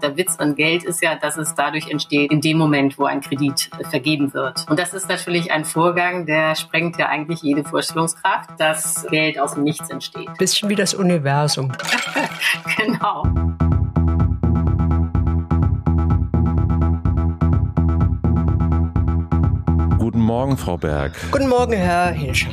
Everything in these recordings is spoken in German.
Der Witz an Geld ist ja, dass es dadurch entsteht, in dem Moment, wo ein Kredit vergeben wird. Und das ist natürlich ein Vorgang, der sprengt ja eigentlich jede Vorstellungskraft, dass Geld aus dem Nichts entsteht. Bisschen wie das Universum. genau. Guten Morgen, Frau Berg. Guten Morgen, Herr Hilscher.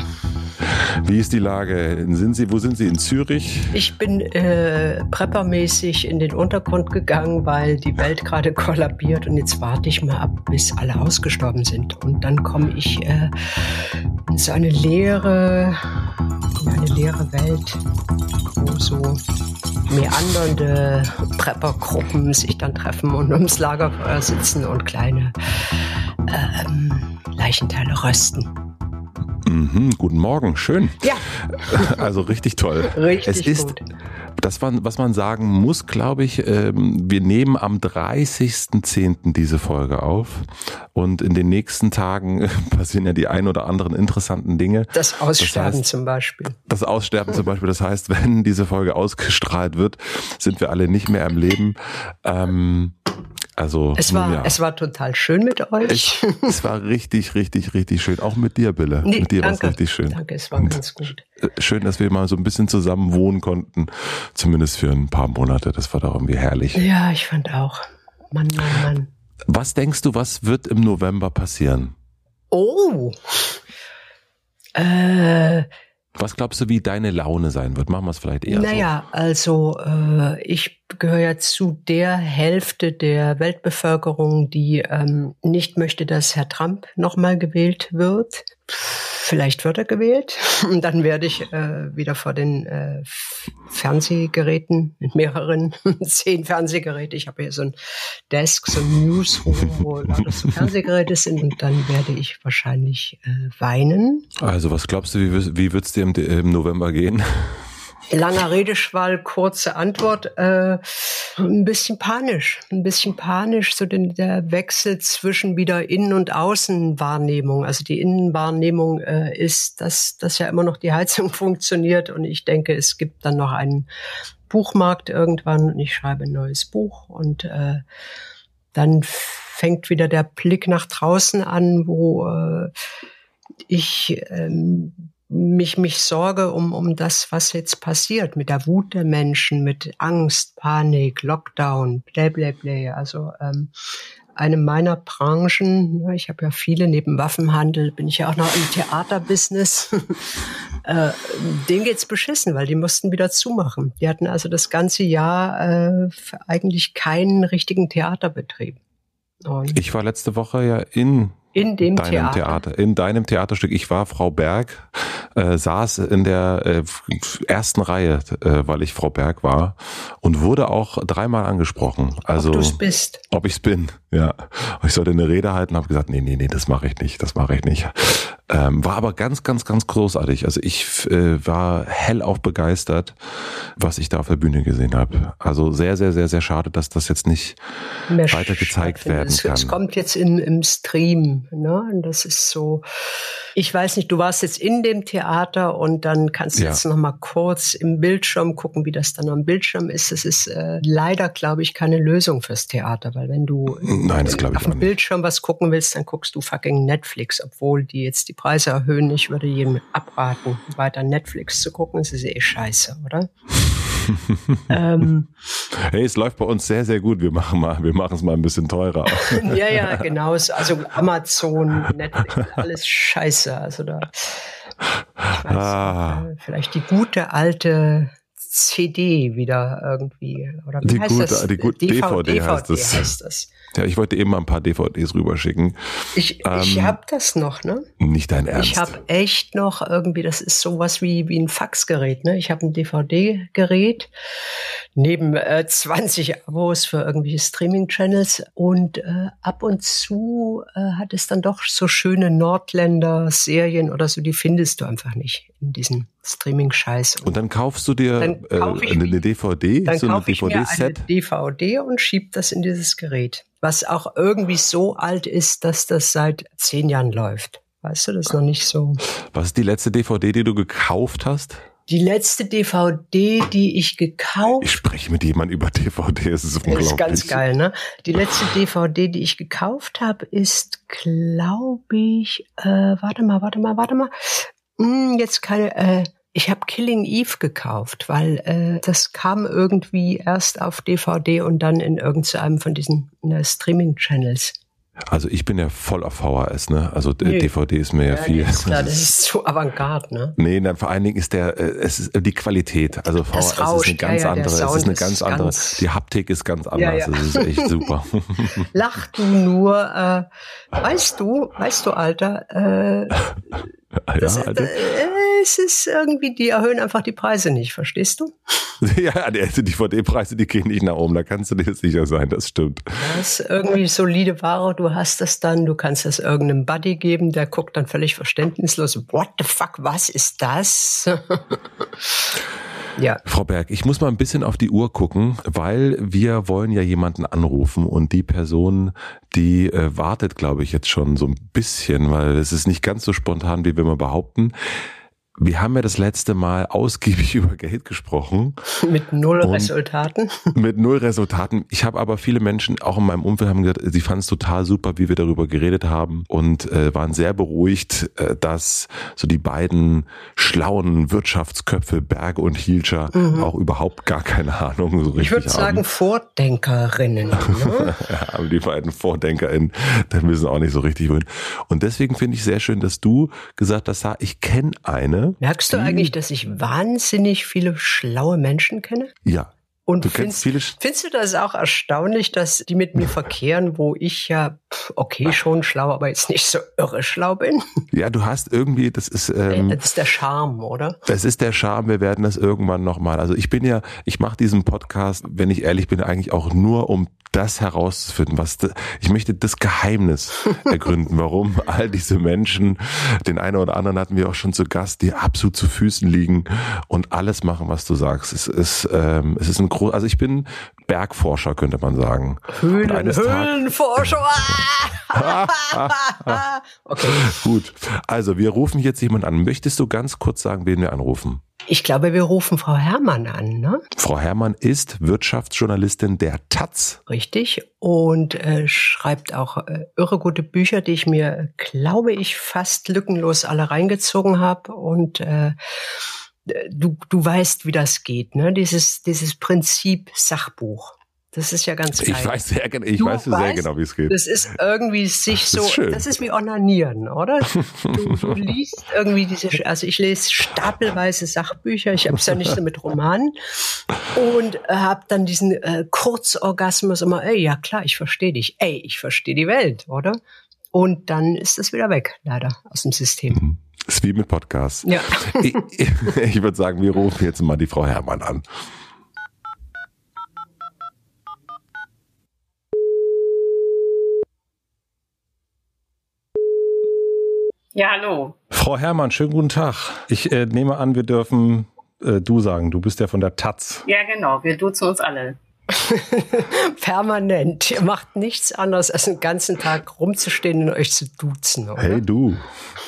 Wie ist die Lage? Sind Sie, wo sind Sie? In Zürich? Ich bin äh, preppermäßig in den Untergrund gegangen, weil die Welt gerade kollabiert und jetzt warte ich mal ab, bis alle ausgestorben sind. Und dann komme ich äh, in so eine leere, in eine leere Welt, wo so meandernde Preppergruppen sich dann treffen und ums Lagerfeuer sitzen und kleine ähm, Leichenteile rösten. Mhm, guten Morgen, schön. Ja. Also richtig toll. Richtig es ist, gut. Das, was man sagen muss, glaube ich, ähm, wir nehmen am 30.10. diese Folge auf und in den nächsten Tagen passieren ja die ein oder anderen interessanten Dinge. Das Aussterben Das heißt- zum Beispiel. Das Aussterben zum Beispiel, das heißt, wenn diese Folge ausgestrahlt wird, sind wir alle nicht mehr am Leben. Ähm, also Es war, ja. es war total schön mit euch. es, es war richtig, richtig, richtig schön. Auch mit dir, Bille. Nee, mit dir war es richtig schön. Danke, es war Und ganz gut. äh, Schön, dass wir mal so ein bisschen zusammen wohnen konnten. Zumindest für ein paar Monate. Das war doch irgendwie herrlich. Ja, ich fand auch. Mann, Mann, Mann. Was denkst du, was wird im November passieren? Oh. Äh, Was glaubst du, wie deine Laune sein wird? Machen wir es vielleicht eher naja, also äh, ich gehöre ja zu der Hälfte der Weltbevölkerung, die ähm, nicht möchte, dass Herr Trump nochmal gewählt wird. Vielleicht wird er gewählt und dann werde ich äh, wieder vor den äh, Fernsehgeräten mit mehreren, zehn Fernsehgeräte. Ich habe hier so ein Desk, so ein Newsroom, wo lauter Fernsehgeräte sind und dann werde ich wahrscheinlich äh, weinen. so? Also, was glaubst du, wie, wie wird's dir im, im November gehen? Langer Redeschwall, kurze Antwort. Äh, ein bisschen panisch, ein bisschen panisch, so den, der Wechsel zwischen wieder Innen- und Außenwahrnehmung. Also die Innenwahrnehmung äh, ist, dass, dass ja immer noch die Heizung funktioniert und ich denke, es gibt dann noch einen Buchmarkt irgendwann und ich schreibe ein neues Buch und äh, dann fängt wieder der Blick nach draußen an, wo äh, ich ähm, mich, mich sorge um, um das, was jetzt passiert, mit der Wut der Menschen, mit Angst, Panik, Lockdown, bla bla bla. Also ähm, eine meiner Branchen, ne, ich habe ja viele, neben Waffenhandel bin ich ja auch noch im Theaterbusiness, äh, denen geht's beschissen, weil die mussten wieder zumachen. Die hatten also das ganze Jahr äh, eigentlich keinen richtigen Theaterbetrieb. Und Ich war letzte Woche ja in in dem deinem Theater. Theater. in deinem Theaterstück. Ich war Frau Berg, äh, saß in der äh, ersten Reihe, äh, weil ich Frau Berg war und wurde auch dreimal angesprochen. Also Ob du's bist. ob ich's bin, ja. Ich sollte eine Rede halten, habe gesagt, nee, nee, nee, das mache ich nicht, das mache ich nicht. Ähm, war aber ganz, ganz, ganz großartig. Also ich äh, war hellauf begeistert, was ich da auf der Bühne gesehen habe. Also sehr, sehr, sehr, sehr schade, dass das jetzt nicht mehr weiter gezeigt werden es, kann. Es kommt jetzt in, im Stream. Ne? Und das ist so, ich weiß nicht, du warst jetzt in dem Theater und dann kannst du Ja. jetzt noch mal kurz im Bildschirm gucken, wie das dann am Bildschirm ist. Es ist äh, leider, glaube ich, keine Lösung fürs Theater, weil wenn du Nein, das glaube ich auf dem. Bildschirm was gucken willst, dann guckst du fucking Netflix, obwohl die jetzt die Preise erhöhen. Ich würde jedem abraten, weiter Netflix zu gucken. Es ist eh scheiße, oder? ähm, Hey, es läuft bei uns sehr, sehr gut. Wir machen mal, wir machen es mal ein bisschen teurer. Ja, ja, genau. so. Also Amazon, Netflix, alles scheiße. Also da, ich weiß, Ah. äh, vielleicht die gute alte CD wieder irgendwie. Oder wie Die heißt gute- das? die gute DVD heißt DVD es. heißt das. Ja, ich wollte eben mal ein paar DVDs rüberschicken. Ich, ich Ähm, habe das noch, ne? Nicht dein Ernst. Ich habe echt noch irgendwie, das ist sowas wie, wie ein Faxgerät. Ne? Ich habe ein DVD-Gerät neben äh, 20 Abos für irgendwelche Streaming-Channels und äh, ab und zu äh, hat es dann doch so schöne Nordländer-Serien oder so, die findest du einfach nicht in diesen Streaming-Scheiß. Und dann kaufst du dir äh, kauf ich eine DVD, dann so eine DVD-Set. DVD und schieb das in dieses Gerät, was auch irgendwie so alt ist, dass das seit zehn Jahren läuft. Weißt du, das ist noch nicht so. Was ist die letzte DVD, die du gekauft hast? Die letzte DVD, die ich gekauft Ich spreche mit jemandem über DVD, es ist unglaublich. ist ganz geil, ne? Die letzte DVD, die ich gekauft habe, ist, glaube ich, äh, warte mal, warte mal, warte mal. Hm, jetzt keine, äh, ich habe Killing Eve gekauft, weil äh, das kam irgendwie erst auf DVD und dann in irgendeinem von diesen äh, Streaming-Channels. Also ich bin ja voll auf VHS, ne? Also nee. DVD ist mir ja, ja viel. Nee, ist klar, das ist zu avantgarde, ne? Nee, dann vor allen Dingen ist der, äh, es ist die Qualität. Also VHS ist eine ganz ja, ja, andere, es ist eine ganz andere. Ganz die Haptik ist ganz anders. Das ist echt super. Lach du nur, äh, weißt du, weißt du, Alter, äh, das, ja, also, es ist irgendwie, die erhöhen einfach die Preise nicht, verstehst du? ja, die DVD-Preise, die gehen nicht nach oben, da kannst du dir sicher sein, das stimmt. Das ist irgendwie solide Ware, du hast das dann, du kannst das irgendeinem Buddy geben, der guckt dann völlig verständnislos, what the fuck, was ist das? Ja. Frau Berg, ich muss mal ein bisschen auf die Uhr gucken, weil wir wollen ja jemanden anrufen und die Person, die äh, wartet, glaube ich, jetzt schon so ein bisschen, weil es ist nicht ganz so spontan, wie wir mal behaupten. Wir haben ja das letzte Mal ausgiebig über Geld gesprochen. Mit null Resultaten. Mit null Resultaten. Ich habe aber viele Menschen, auch in meinem Umfeld, haben gesagt, sie fanden es total super, wie wir darüber geredet haben und äh, waren sehr beruhigt, äh, dass so die beiden schlauen Wirtschaftsköpfe, Berge und Hielscher, mhm. auch überhaupt gar keine Ahnung so richtig Ich würde sagen Vordenkerinnen. Ne? ja, die beiden Vordenkerinnen, da müssen auch nicht so richtig wohin. Und deswegen finde ich sehr schön, dass du gesagt hast, ich kenne eine, Merkst du hm. eigentlich, dass ich wahnsinnig viele schlaue Menschen kenne? Ja. Und du findest, viele findest du das auch erstaunlich, dass die mit mir verkehren, wo ich ja, okay, schon schlau, aber jetzt nicht so irre schlau bin? Ja, du hast irgendwie, das ist... Ähm, das ist der Charme, oder? Das ist der Charme, wir werden das irgendwann nochmal. Also ich bin ja, ich mache diesen Podcast, wenn ich ehrlich bin, eigentlich auch nur, um das herauszufinden, was ich möchte das Geheimnis ergründen, warum all diese Menschen, den einen oder anderen hatten wir auch schon zu Gast, die absolut zu Füßen liegen und alles machen, was du sagst. Es ist, ähm, es ist ein groß, also ich bin Bergforscher, könnte man sagen. Höhlen, Höhlenforscher. okay. Gut. Also wir rufen jetzt jemanden an. Möchtest du ganz kurz sagen, wen wir anrufen? Ich glaube, wir rufen Frau Herrmann an, ne? Frau Herrmann ist Wirtschaftsjournalistin der Taz. Richtig. Und äh, schreibt auch äh, irre gute Bücher, die ich mir, glaube ich, fast lückenlos alle reingezogen habe. Und äh, du, du weißt, wie das geht, ne? Dieses, dieses Prinzip Sachbuch. Das ist ja ganz geil. Ich weiß sehr, ich du weiß sehr weißt, genau, wie es geht. Das ist irgendwie sich so, das ist, das ist wie Onanieren, oder? Du, du liest irgendwie diese, also ich lese stapelweise Sachbücher, ich habe es ja nicht so mit Romanen und äh, habe dann diesen äh, Kurzorgasmus immer, ey, ja klar, ich verstehe dich, ey, ich verstehe die Welt, oder? Und dann ist das wieder weg, leider, aus dem System. Mhm. Ist wie mit Podcasts. Ja. ich, ich würde sagen, wir rufen jetzt mal die Frau Herrmann an. Ja, hallo. Frau Herrmann, schönen guten Tag. Ich äh, nehme an, wir dürfen äh, du sagen. Du bist ja von der Taz. Ja, genau. Wir duzen uns alle. Permanent. Ihr macht nichts anderes, als den ganzen Tag rumzustehen und euch zu duzen. Oder? Hey, du.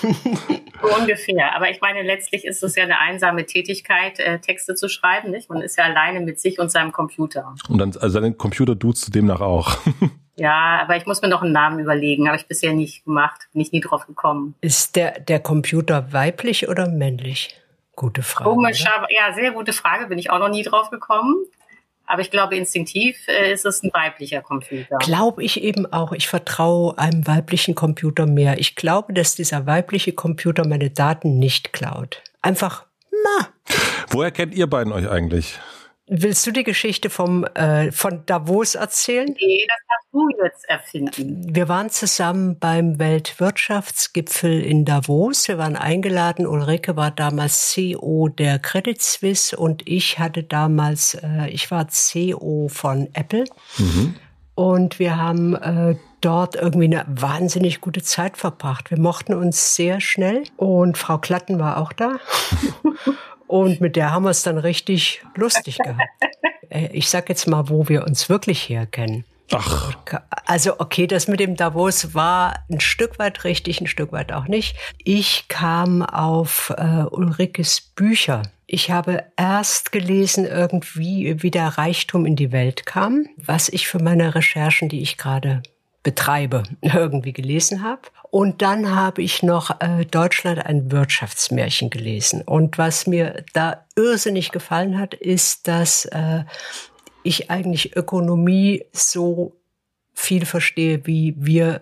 so ungefähr. Aber ich meine, letztlich ist es ja eine einsame Tätigkeit, äh, Texte zu schreiben. Nicht? Man ist ja alleine mit sich und seinem Computer. Und dann, also deinen Computer duzt du demnach auch. Ja, aber ich muss mir noch einen Namen überlegen. Habe ich bisher nicht gemacht. Bin ich nie drauf gekommen. Ist der, der Computer weiblich oder männlich? Gute Frage. Komisch, aber, ja, sehr gute Frage. Bin ich auch noch nie drauf gekommen. Aber ich glaube, instinktiv äh, ist es ein weiblicher Computer. Glaube ich eben auch. Ich vertraue einem weiblichen Computer mehr. Ich glaube, dass dieser weibliche Computer meine Daten nicht klaut. Einfach, na. Woher kennt ihr beiden euch eigentlich? Willst du die Geschichte vom, äh, von Davos erzählen? Nee, das darfst du jetzt erfinden. Wir waren zusammen beim Weltwirtschaftsgipfel in Davos. Wir waren eingeladen. Ulrike war damals CEO der Credit Suisse und ich hatte damals, äh, ich war CEO von Apple. Mhm. Und wir haben äh, dort irgendwie eine wahnsinnig gute Zeit verbracht. Wir mochten uns sehr schnell und Frau Klatten war auch da. Und mit der haben wir es dann richtig lustig gehabt. Äh, ich sag jetzt mal, wo wir uns wirklich herkennen. Ach. Also okay, das mit dem Davos war ein Stück weit richtig, ein Stück weit auch nicht. Ich kam auf äh, Ulrikes Bücher Ich habe erst gelesen irgendwie, wie der Reichtum in die Welt kam, was ich für meine Recherchen, die ich gerade betreibe, irgendwie gelesen habe. Und dann habe ich noch äh, Deutschland ein Wirtschaftsmärchen gelesen. Und was mir da irrsinnig gefallen hat, ist, dass äh, ich eigentlich Ökonomie so viel verstehe, wie wir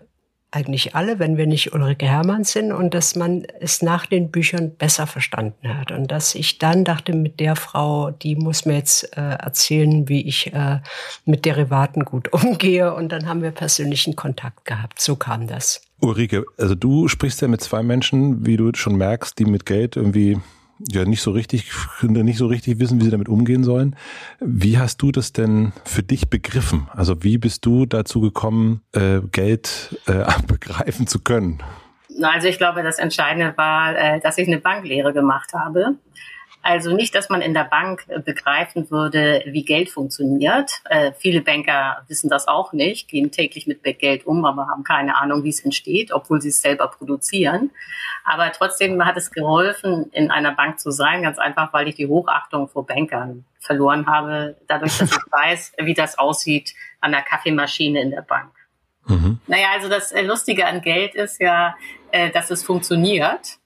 eigentlich alle, wenn wir nicht Ulrike Hermann sind und dass man es nach den Büchern besser verstanden hat und dass ich dann dachte, mit der Frau, die muss mir jetzt äh, erzählen, wie ich äh, mit Derivaten gut umgehe und dann haben wir persönlichen Kontakt gehabt. So kam das. Ulrike, also du sprichst ja mit zwei Menschen, wie du schon merkst, die mit Geld irgendwie ja nicht so richtig, nicht so richtig wissen, wie sie damit umgehen sollen. Wie hast du das denn für dich begriffen? Also wie bist du dazu gekommen, äh, Geld äh, begreifen zu können? Also ich glaube, das Entscheidende war, äh, dass ich eine Banklehre gemacht habe. Also nicht, dass man in der Bank äh, begreifen würde, wie Geld funktioniert. Äh, viele Banker wissen das auch nicht, gehen täglich mit Geld um, aber haben keine Ahnung, wie es entsteht, obwohl sie es selber produzieren. Aber trotzdem hat es geholfen, in einer Bank zu sein, ganz einfach, weil ich die Hochachtung vor Bankern verloren habe, dadurch, dass ich weiß, wie das aussieht an der Kaffeemaschine in der Bank. Mhm. Naja, also das äh, Lustige an Geld ist ja, dass es funktioniert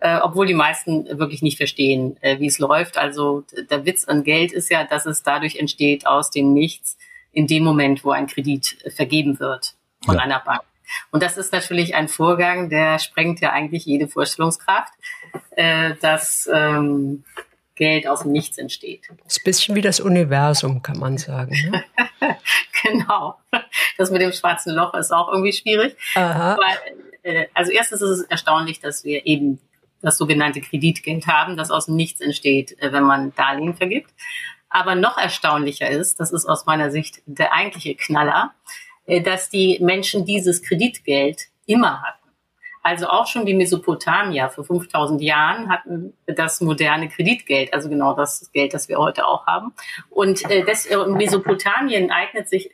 äh, obwohl die meisten wirklich nicht verstehen, äh, wie es läuft. Also der Witz an Geld ist ja, dass es dadurch entsteht aus dem Nichts in dem Moment, wo ein Kredit äh, vergeben wird von ja. einer Bank. Und das ist natürlich ein Vorgang, der sprengt ja eigentlich jede Vorstellungskraft, äh, dass ähm, Geld aus dem Nichts entsteht. Das ist ein bisschen wie das Universum, kann man sagen. Ne? genau. Das mit dem schwarzen Loch ist auch irgendwie schwierig. Aha. Aber, äh, also erstens ist es erstaunlich, dass wir eben das sogenannte Kreditgeld haben, das aus dem Nichts entsteht, äh, wenn man Darlehen vergibt. Aber noch erstaunlicher ist, das ist aus meiner Sicht der eigentliche Knaller, äh, dass die Menschen dieses Kreditgeld immer hatten. Also auch schon die Mesopotamier vor 5000 Jahren hatten das moderne Kreditgeld, also genau das Geld, das wir heute auch haben. Und äh, das, Mesopotamien eignet sich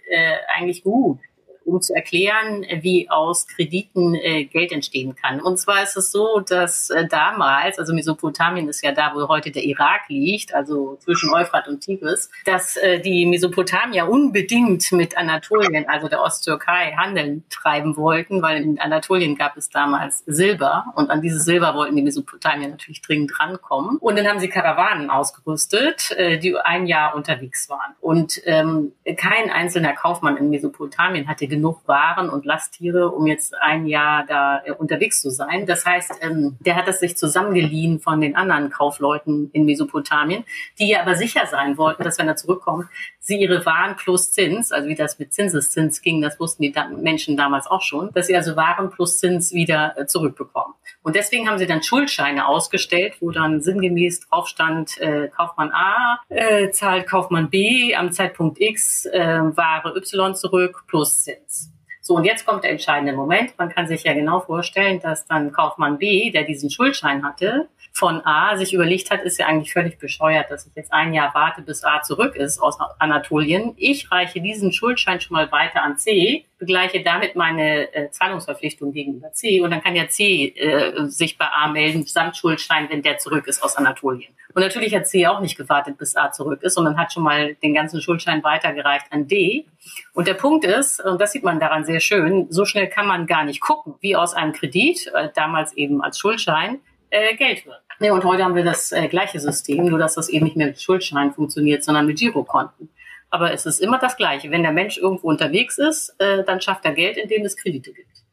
eigentlich gut um zu erklären, wie aus Krediten äh, Geld entstehen kann. Und zwar ist es so, dass äh, damals, also Mesopotamien ist ja da, wo heute der Irak liegt, also zwischen Euphrat und Tigris, dass äh, die Mesopotamier unbedingt mit Anatolien, also der Osttürkei, Handeln treiben wollten, weil in Anatolien gab es damals Silber und an dieses Silber wollten die Mesopotamier natürlich dringend rankommen. Und dann haben sie Karawanen ausgerüstet, äh, die ein Jahr unterwegs waren. Und ähm, kein einzelner Kaufmann in Mesopotamien hatte genug Waren und Lasttiere, um jetzt ein Jahr da äh, unterwegs zu sein. Das heißt, ähm, der hat das sich zusammengeliehen von den anderen Kaufleuten in Mesopotamien, die ja aber sicher sein wollten, dass wenn er zurückkommt, sie ihre Waren plus Zins, also wie das mit Zinseszins ging, das wussten die Menschen damals auch schon, dass sie also Waren plus Zins wieder äh, zurückbekommen. Und deswegen haben sie dann Schuldscheine ausgestellt, wo dann sinngemäß drauf stand, äh, Kaufmann A äh, zahlt Kaufmann B am Zeitpunkt X äh, Ware Y zurück plus Zins. So, und jetzt kommt der entscheidende Moment. Man kann sich ja genau vorstellen, dass dann Kaufmann B, der diesen Schuldschein hatte, von A sich überlegt hat, ist ja eigentlich völlig bescheuert, dass ich jetzt ein Jahr warte, bis A zurück ist aus Anatolien. Ich reiche diesen Schuldschein schon mal weiter an C, begleiche damit meine äh, Zahlungsverpflichtung gegenüber C und dann kann ja C äh, sich bei A melden, samt Schuldschein, wenn der zurück ist aus Anatolien. Und natürlich hat C auch nicht gewartet, bis A zurück ist, sondern hat schon mal den ganzen Schuldschein weitergereicht an D. Und der Punkt ist, und das sieht man daran sehr schön, so schnell kann man gar nicht gucken, wie aus einem Kredit, äh, damals eben als Schuldschein, äh, Geld wird. Ja, und heute haben wir das äh, gleiche System, nur dass das eben nicht mehr mit Schuldscheinen funktioniert, sondern mit Girokonten. Aber es ist immer das Gleiche. Wenn der Mensch irgendwo unterwegs ist, äh, dann schafft er Geld, indem es Kredite gibt.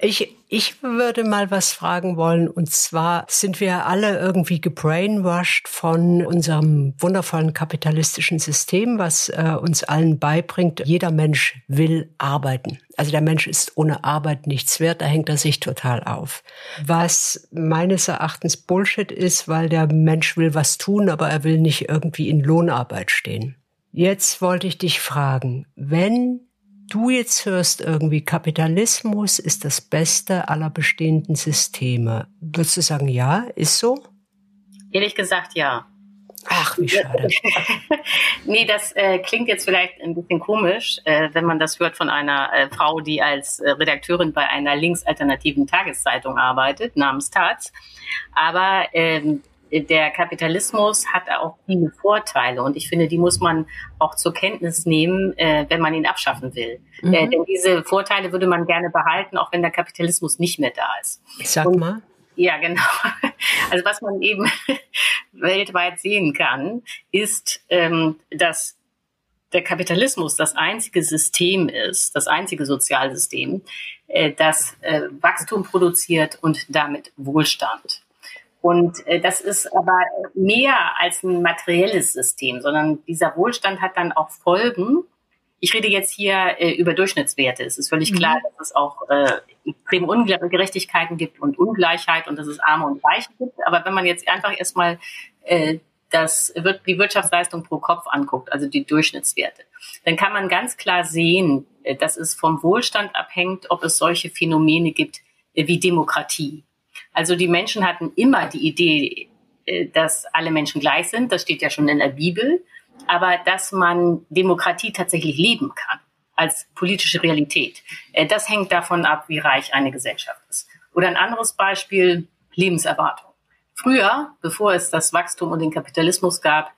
Ich, ich würde mal was fragen wollen. Und zwar sind wir alle irgendwie gebrainwashed von unserem wundervollen kapitalistischen System, was äh, uns allen beibringt, jeder Mensch will arbeiten. Also der Mensch ist ohne Arbeit nichts wert, da hängt er sich total auf. Was meines Erachtens Bullshit ist, weil der Mensch will was tun, aber er will nicht irgendwie in Lohnarbeit stehen. Jetzt wollte ich dich fragen, wenn du jetzt hörst irgendwie, Kapitalismus ist das Beste aller bestehenden Systeme, würdest du sagen, ja, ist so? Ehrlich gesagt, ja. Ach, wie schade. nee, das äh, klingt jetzt vielleicht ein bisschen komisch, äh, wenn man das hört von einer äh, Frau, die als äh, Redakteurin bei einer linksalternativen Tageszeitung arbeitet, namens Taz. Aber ähm, der Kapitalismus hat auch viele Vorteile und ich finde, die muss man auch zur Kenntnis nehmen, äh, wenn man ihn abschaffen will. Mhm. Äh, denn diese Vorteile würde man gerne behalten, auch wenn der Kapitalismus nicht mehr da ist. Ich sag und, mal. Ja, genau. Also was man eben weltweit sehen kann, ist, ähm, dass der Kapitalismus das einzige System ist, das einzige Sozialsystem, äh, das äh, Wachstum produziert und damit Wohlstand. Und äh, das ist aber mehr als ein materielles System, sondern dieser Wohlstand hat dann auch Folgen. Ich rede jetzt hier äh, über Durchschnittswerte. Es ist völlig klar, mhm. dass es auch äh, extreme Ungerechtigkeiten gibt und Ungleichheit und dass es Arme und Reiche gibt. Aber wenn man jetzt einfach erstmal äh, das wird die Wirtschaftsleistung pro Kopf anguckt, also die Durchschnittswerte, dann kann man ganz klar sehen, äh, dass es vom Wohlstand abhängt, ob es solche Phänomene gibt äh, wie Demokratie. Also die Menschen hatten immer die Idee, äh, dass alle Menschen gleich sind, das steht ja schon in der Bibel, aber dass man Demokratie tatsächlich leben kann als politische Realität. Das hängt davon ab, wie reich eine Gesellschaft ist. Oder ein anderes Beispiel, Lebenserwartung. Früher, bevor es das Wachstum und den Kapitalismus gab,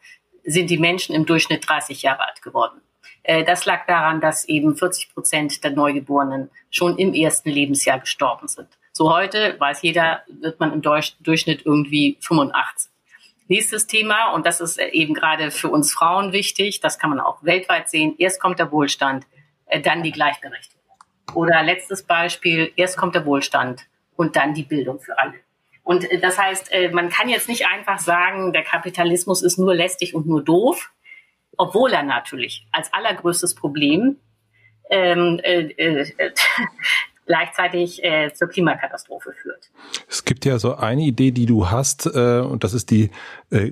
sind die Menschen im Durchschnitt 30 Jahre alt geworden. Äh, das lag daran, dass eben 40 Prozent der Neugeborenen schon im ersten Lebensjahr gestorben sind. So heute, weiß jeder, wird man im Durchschnitt irgendwie 85. Nächstes Thema, und das ist eben gerade für uns Frauen wichtig, das kann man auch weltweit sehen, erst kommt der Wohlstand, äh, dann die Gleichberechtigung. Oder letztes Beispiel, erst kommt der Wohlstand und dann die Bildung für alle. Und äh, das heißt, äh, man kann jetzt nicht einfach sagen, der Kapitalismus ist nur lästig und nur doof, obwohl er natürlich als allergrößtes Problem ähm, äh, äh, gleichzeitig äh, zur Klimakatastrophe führt. Es gibt ja so eine Idee, die du hast, äh, und das ist die äh,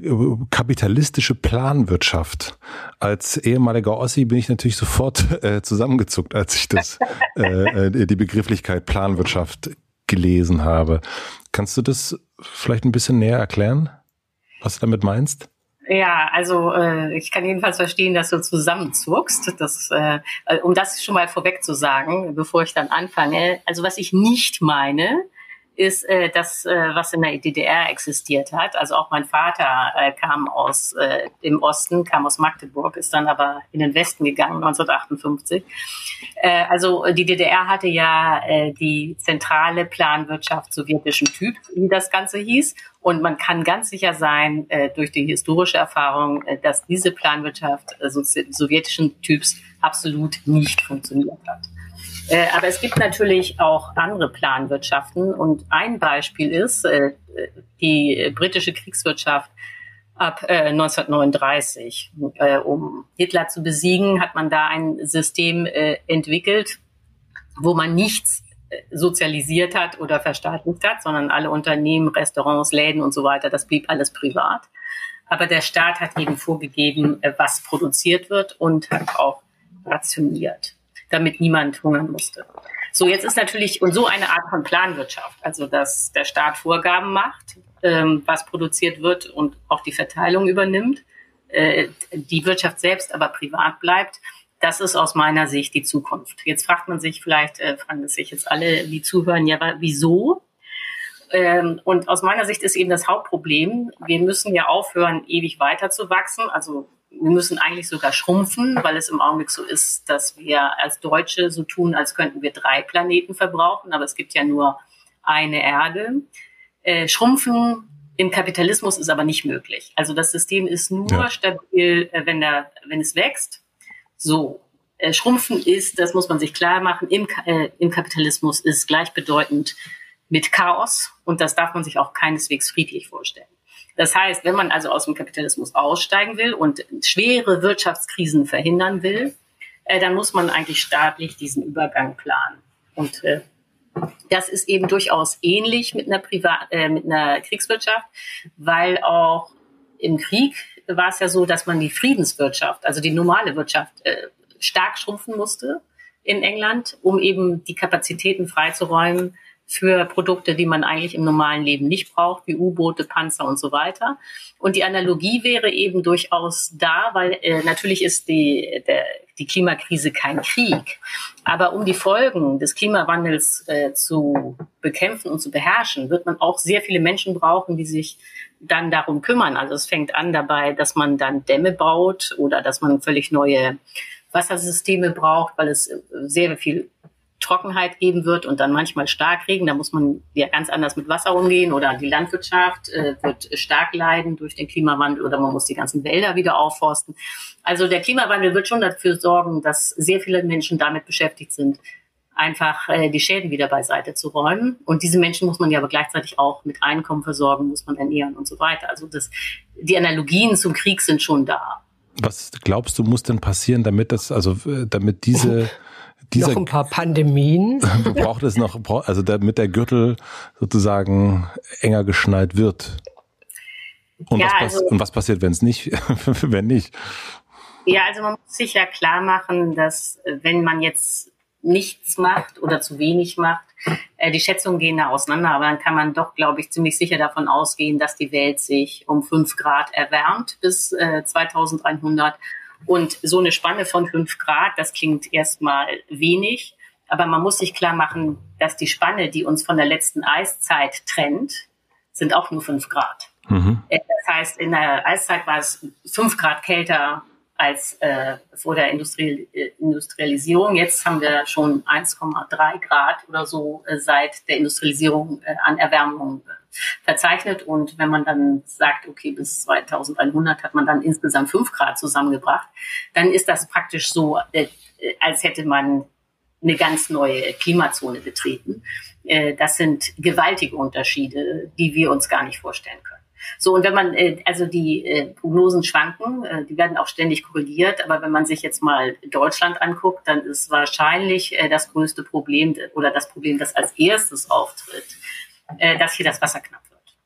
kapitalistische Planwirtschaft. Als ehemaliger Ossi bin ich natürlich sofort äh, zusammengezuckt, als ich das äh, äh die Begrifflichkeit Planwirtschaft gelesen habe. Kannst du das vielleicht ein bisschen näher erklären, was du damit meinst? Ja, also äh, ich kann jedenfalls verstehen, dass du zusammenzuckst. Das, äh, um das schon mal vorweg zu sagen, bevor ich dann anfange. Also was ich nicht meine, ist äh, das, äh, was in der DDR existiert hat. Also auch mein Vater äh, kam aus äh, dem Osten, kam aus Magdeburg, ist dann aber in den Westen gegangen 1958. Äh, also die DDR hatte ja äh, die zentrale Planwirtschaft sowjetischen Typ, wie das Ganze hieß. Und man kann ganz sicher sein, äh, durch die historische Erfahrung, äh, dass diese Planwirtschaft äh, sowjetischen Typs absolut nicht funktioniert hat. Äh, aber es gibt natürlich auch andere Planwirtschaften und ein Beispiel ist äh, die britische Kriegswirtschaft ab äh, 1939. Äh, um Hitler zu besiegen, hat man da ein System äh, entwickelt, wo man nichts äh, sozialisiert hat oder verstaatlicht hat, sondern alle Unternehmen, Restaurants, Läden und so weiter, das blieb alles privat. Aber der Staat hat eben vorgegeben, was produziert wird und hat auch rationiert damit niemand hungern musste. So, jetzt ist natürlich, und so eine Art von Planwirtschaft, also dass der Staat Vorgaben macht, ähm, was produziert wird und auch die Verteilung übernimmt, äh, die Wirtschaft selbst aber privat bleibt, das ist aus meiner Sicht die Zukunft. Jetzt fragt man sich vielleicht, äh, fragen sich jetzt alle, die zuhören, ja, wieso? Ähm, und aus meiner Sicht ist eben das Hauptproblem, wir müssen ja aufhören, ewig weiter zu wachsen. Also wir müssen eigentlich sogar schrumpfen, weil es im Augenblick so ist, dass wir als Deutsche so tun, als könnten wir drei Planeten verbrauchen, aber es gibt ja nur eine Erde. Äh, schrumpfen im Kapitalismus ist aber nicht möglich. Also das System ist nur ja. stabil, äh, wenn, der, wenn es wächst. So. Äh, schrumpfen ist, das muss man sich klar machen, im, äh, im Kapitalismus ist gleichbedeutend mit Chaos und das darf man sich auch keineswegs friedlich vorstellen. Das heißt, wenn man also aus dem Kapitalismus aussteigen will und schwere Wirtschaftskrisen verhindern will, äh, dann muss man eigentlich staatlich diesen Übergang planen. Und äh, das ist eben durchaus ähnlich mit einer, Privat äh, mit einer Kriegswirtschaft, weil auch im Krieg war es ja so, dass man die Friedenswirtschaft, also die normale Wirtschaft, äh, stark schrumpfen musste in England, um eben die Kapazitäten freizuräumen für Produkte, die man eigentlich im normalen Leben nicht braucht, wie U-Boote, Panzer und so weiter. Und die Analogie wäre eben durchaus da, weil äh, natürlich ist die, der, die Klimakrise kein Krieg. Aber um die Folgen des Klimawandels äh, zu bekämpfen und zu beherrschen, wird man auch sehr viele Menschen brauchen, die sich dann darum kümmern. Also es fängt an dabei, dass man dann Dämme baut oder dass man völlig neue Wassersysteme braucht, weil es sehr viel Trockenheit geben wird und dann manchmal Starkregen. Da muss man ja ganz anders mit Wasser umgehen oder die Landwirtschaft äh, wird stark leiden durch den Klimawandel oder man muss die ganzen Wälder wieder aufforsten. Also der Klimawandel wird schon dafür sorgen, dass sehr viele Menschen damit beschäftigt sind, einfach äh, die Schäden wieder beiseite zu räumen. Und diese Menschen muss man ja aber gleichzeitig auch mit Einkommen versorgen, muss man ernähren und so weiter. Also das, die Analogien zum Krieg sind schon da. Was glaubst du, muss denn passieren, damit das, also äh, damit diese dieser, noch ein paar Pandemien. braucht es noch, also damit der Gürtel sozusagen enger geschnallt wird. Und, ja, was, also, und was passiert, wenn es nicht, wenn nicht? Ja, also man muss sich ja klar machen, dass äh, wenn man jetzt nichts macht oder zu wenig macht, äh, die Schätzungen gehen da auseinander, aber dann kann man doch, glaube ich, ziemlich sicher davon ausgehen, dass die Welt sich um fünf Grad erwärmt bis äh, 2100 und so eine Spanne von fünf Grad, das klingt erstmal wenig, aber man muss sich klar machen, dass die Spanne, die uns von der letzten Eiszeit trennt, sind auch nur fünf Grad. Mhm. Äh, das heißt, in der Eiszeit war es fünf Grad kälter als äh, vor der Industrie äh, Industrialisierung. Jetzt haben wir schon 1,3 Grad oder so äh, seit der Industrialisierung äh, an Erwärmung verzeichnet. Und wenn man dann sagt, okay, bis 2100 hat man dann insgesamt fünf Grad zusammengebracht, dann ist das praktisch so, äh, als hätte man eine ganz neue Klimazone betreten. Äh, das sind gewaltige Unterschiede, die wir uns gar nicht vorstellen können. So, und wenn man, äh, also die Prognosen schwanken, die werden auch ständig korrigiert, aber wenn man sich jetzt mal Deutschland anguckt, dann ist wahrscheinlich das größte Problem oder das Problem, das als erstes auftritt, äh, dass hier das Wasser knapp wird.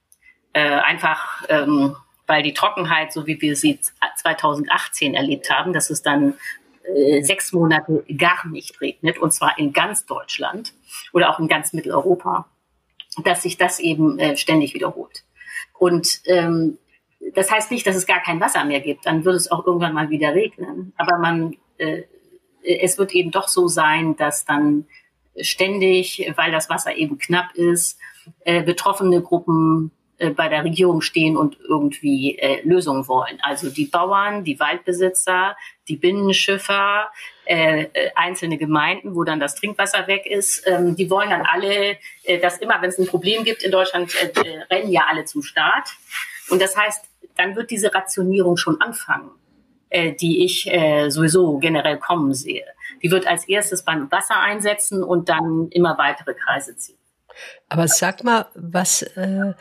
Äh, einfach, ähm, weil die Trockenheit, so wie wir sie 2018 erlebt haben, dass es dann äh, sechs Monate gar nicht regnet, und zwar in ganz Deutschland oder auch in ganz Mitteleuropa, dass sich das eben äh, ständig wiederholt. Und ähm, das heißt nicht, dass es gar kein Wasser mehr gibt, dann würde es auch irgendwann mal wieder regnen. Aber man, äh, es wird eben doch so sein, dass dann ständig, weil das Wasser eben knapp ist, äh, betroffene Gruppen äh, bei der Regierung stehen und irgendwie äh, Lösungen wollen. Also die Bauern, die Waldbesitzer, die Binnenschiffer, äh, äh, einzelne Gemeinden, wo dann das Trinkwasser weg ist, ähm, die wollen dann alle, äh, dass immer, wenn es ein Problem gibt in Deutschland, äh, äh, rennen ja alle zum Staat. Und das heißt, dann wird diese Rationierung schon anfangen, äh, die ich äh, sowieso generell kommen sehe. Die wird als erstes beim Wasser einsetzen und dann immer weitere Kreise ziehen. Aber sag mal, was, äh,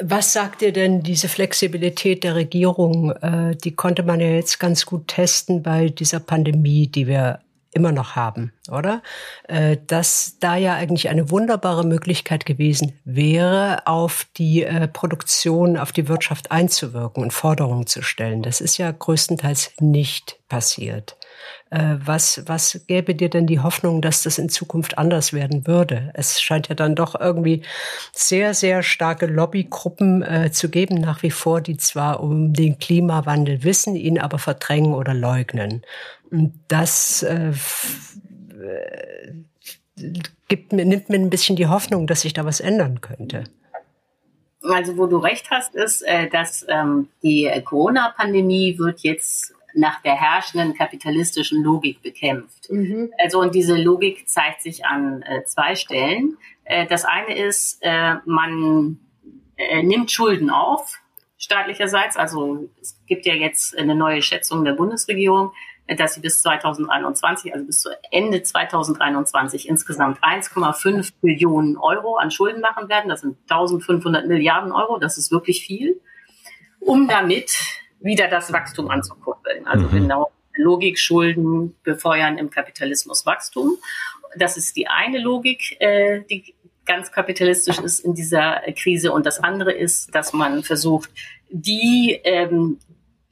was sagt dir denn diese Flexibilität der Regierung? Äh, die konnte man ja jetzt ganz gut testen bei dieser Pandemie, die wir immer noch haben, oder? Äh, dass da ja eigentlich eine wunderbare Möglichkeit gewesen wäre, auf die äh, Produktion, auf die Wirtschaft einzuwirken und Forderungen zu stellen. Das ist ja größtenteils nicht passiert. Äh, was, was gäbe dir denn die Hoffnung, dass das in Zukunft anders werden würde? Es scheint ja dann doch irgendwie sehr, sehr starke Lobbygruppen äh, zu geben, nach wie vor, die zwar um den Klimawandel wissen, ihn aber verdrängen oder leugnen. Und das äh, gibt mir, nimmt mir ein bisschen die Hoffnung, dass sich da was ändern könnte. Also wo du recht hast, ist, äh, dass ähm, die Corona-Pandemie wird jetzt nach der herrschenden kapitalistischen Logik bekämpft. Mhm. Also und diese Logik zeigt sich an äh, zwei Stellen. Äh, das eine ist, äh, man äh, nimmt Schulden auf, staatlicherseits. Also es gibt ja jetzt eine neue Schätzung der Bundesregierung, äh, dass sie bis 2021, also bis zu Ende 2023 insgesamt 1,5 Billionen Euro an Schulden machen werden. Das sind 1500 Milliarden Euro. Das ist wirklich viel. Um damit wieder das Wachstum anzukurbeln. Also mhm. genau Logik, Schulden befeuern im Kapitalismus Wachstum. Das ist die eine Logik, äh, die ganz kapitalistisch ist in dieser Krise. Und das andere ist, dass man versucht, die ähm,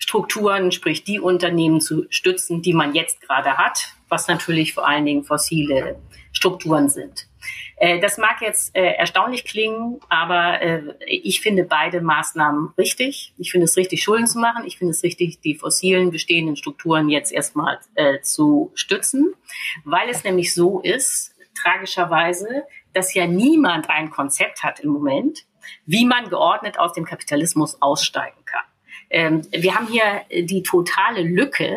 Strukturen, sprich die Unternehmen zu stützen, die man jetzt gerade hat, was natürlich vor allen Dingen fossile Strukturen sind. Äh, das mag jetzt äh, erstaunlich klingen, aber äh, ich finde beide Maßnahmen richtig. Ich finde es richtig, Schulden zu machen. Ich finde es richtig, die fossilen bestehenden Strukturen jetzt erstmal zu stützen, weil es nämlich so ist, tragischerweise, dass ja niemand ein Konzept hat im Moment, wie man geordnet aus dem Kapitalismus aussteigen. Ähm, wir haben hier die totale Lücke,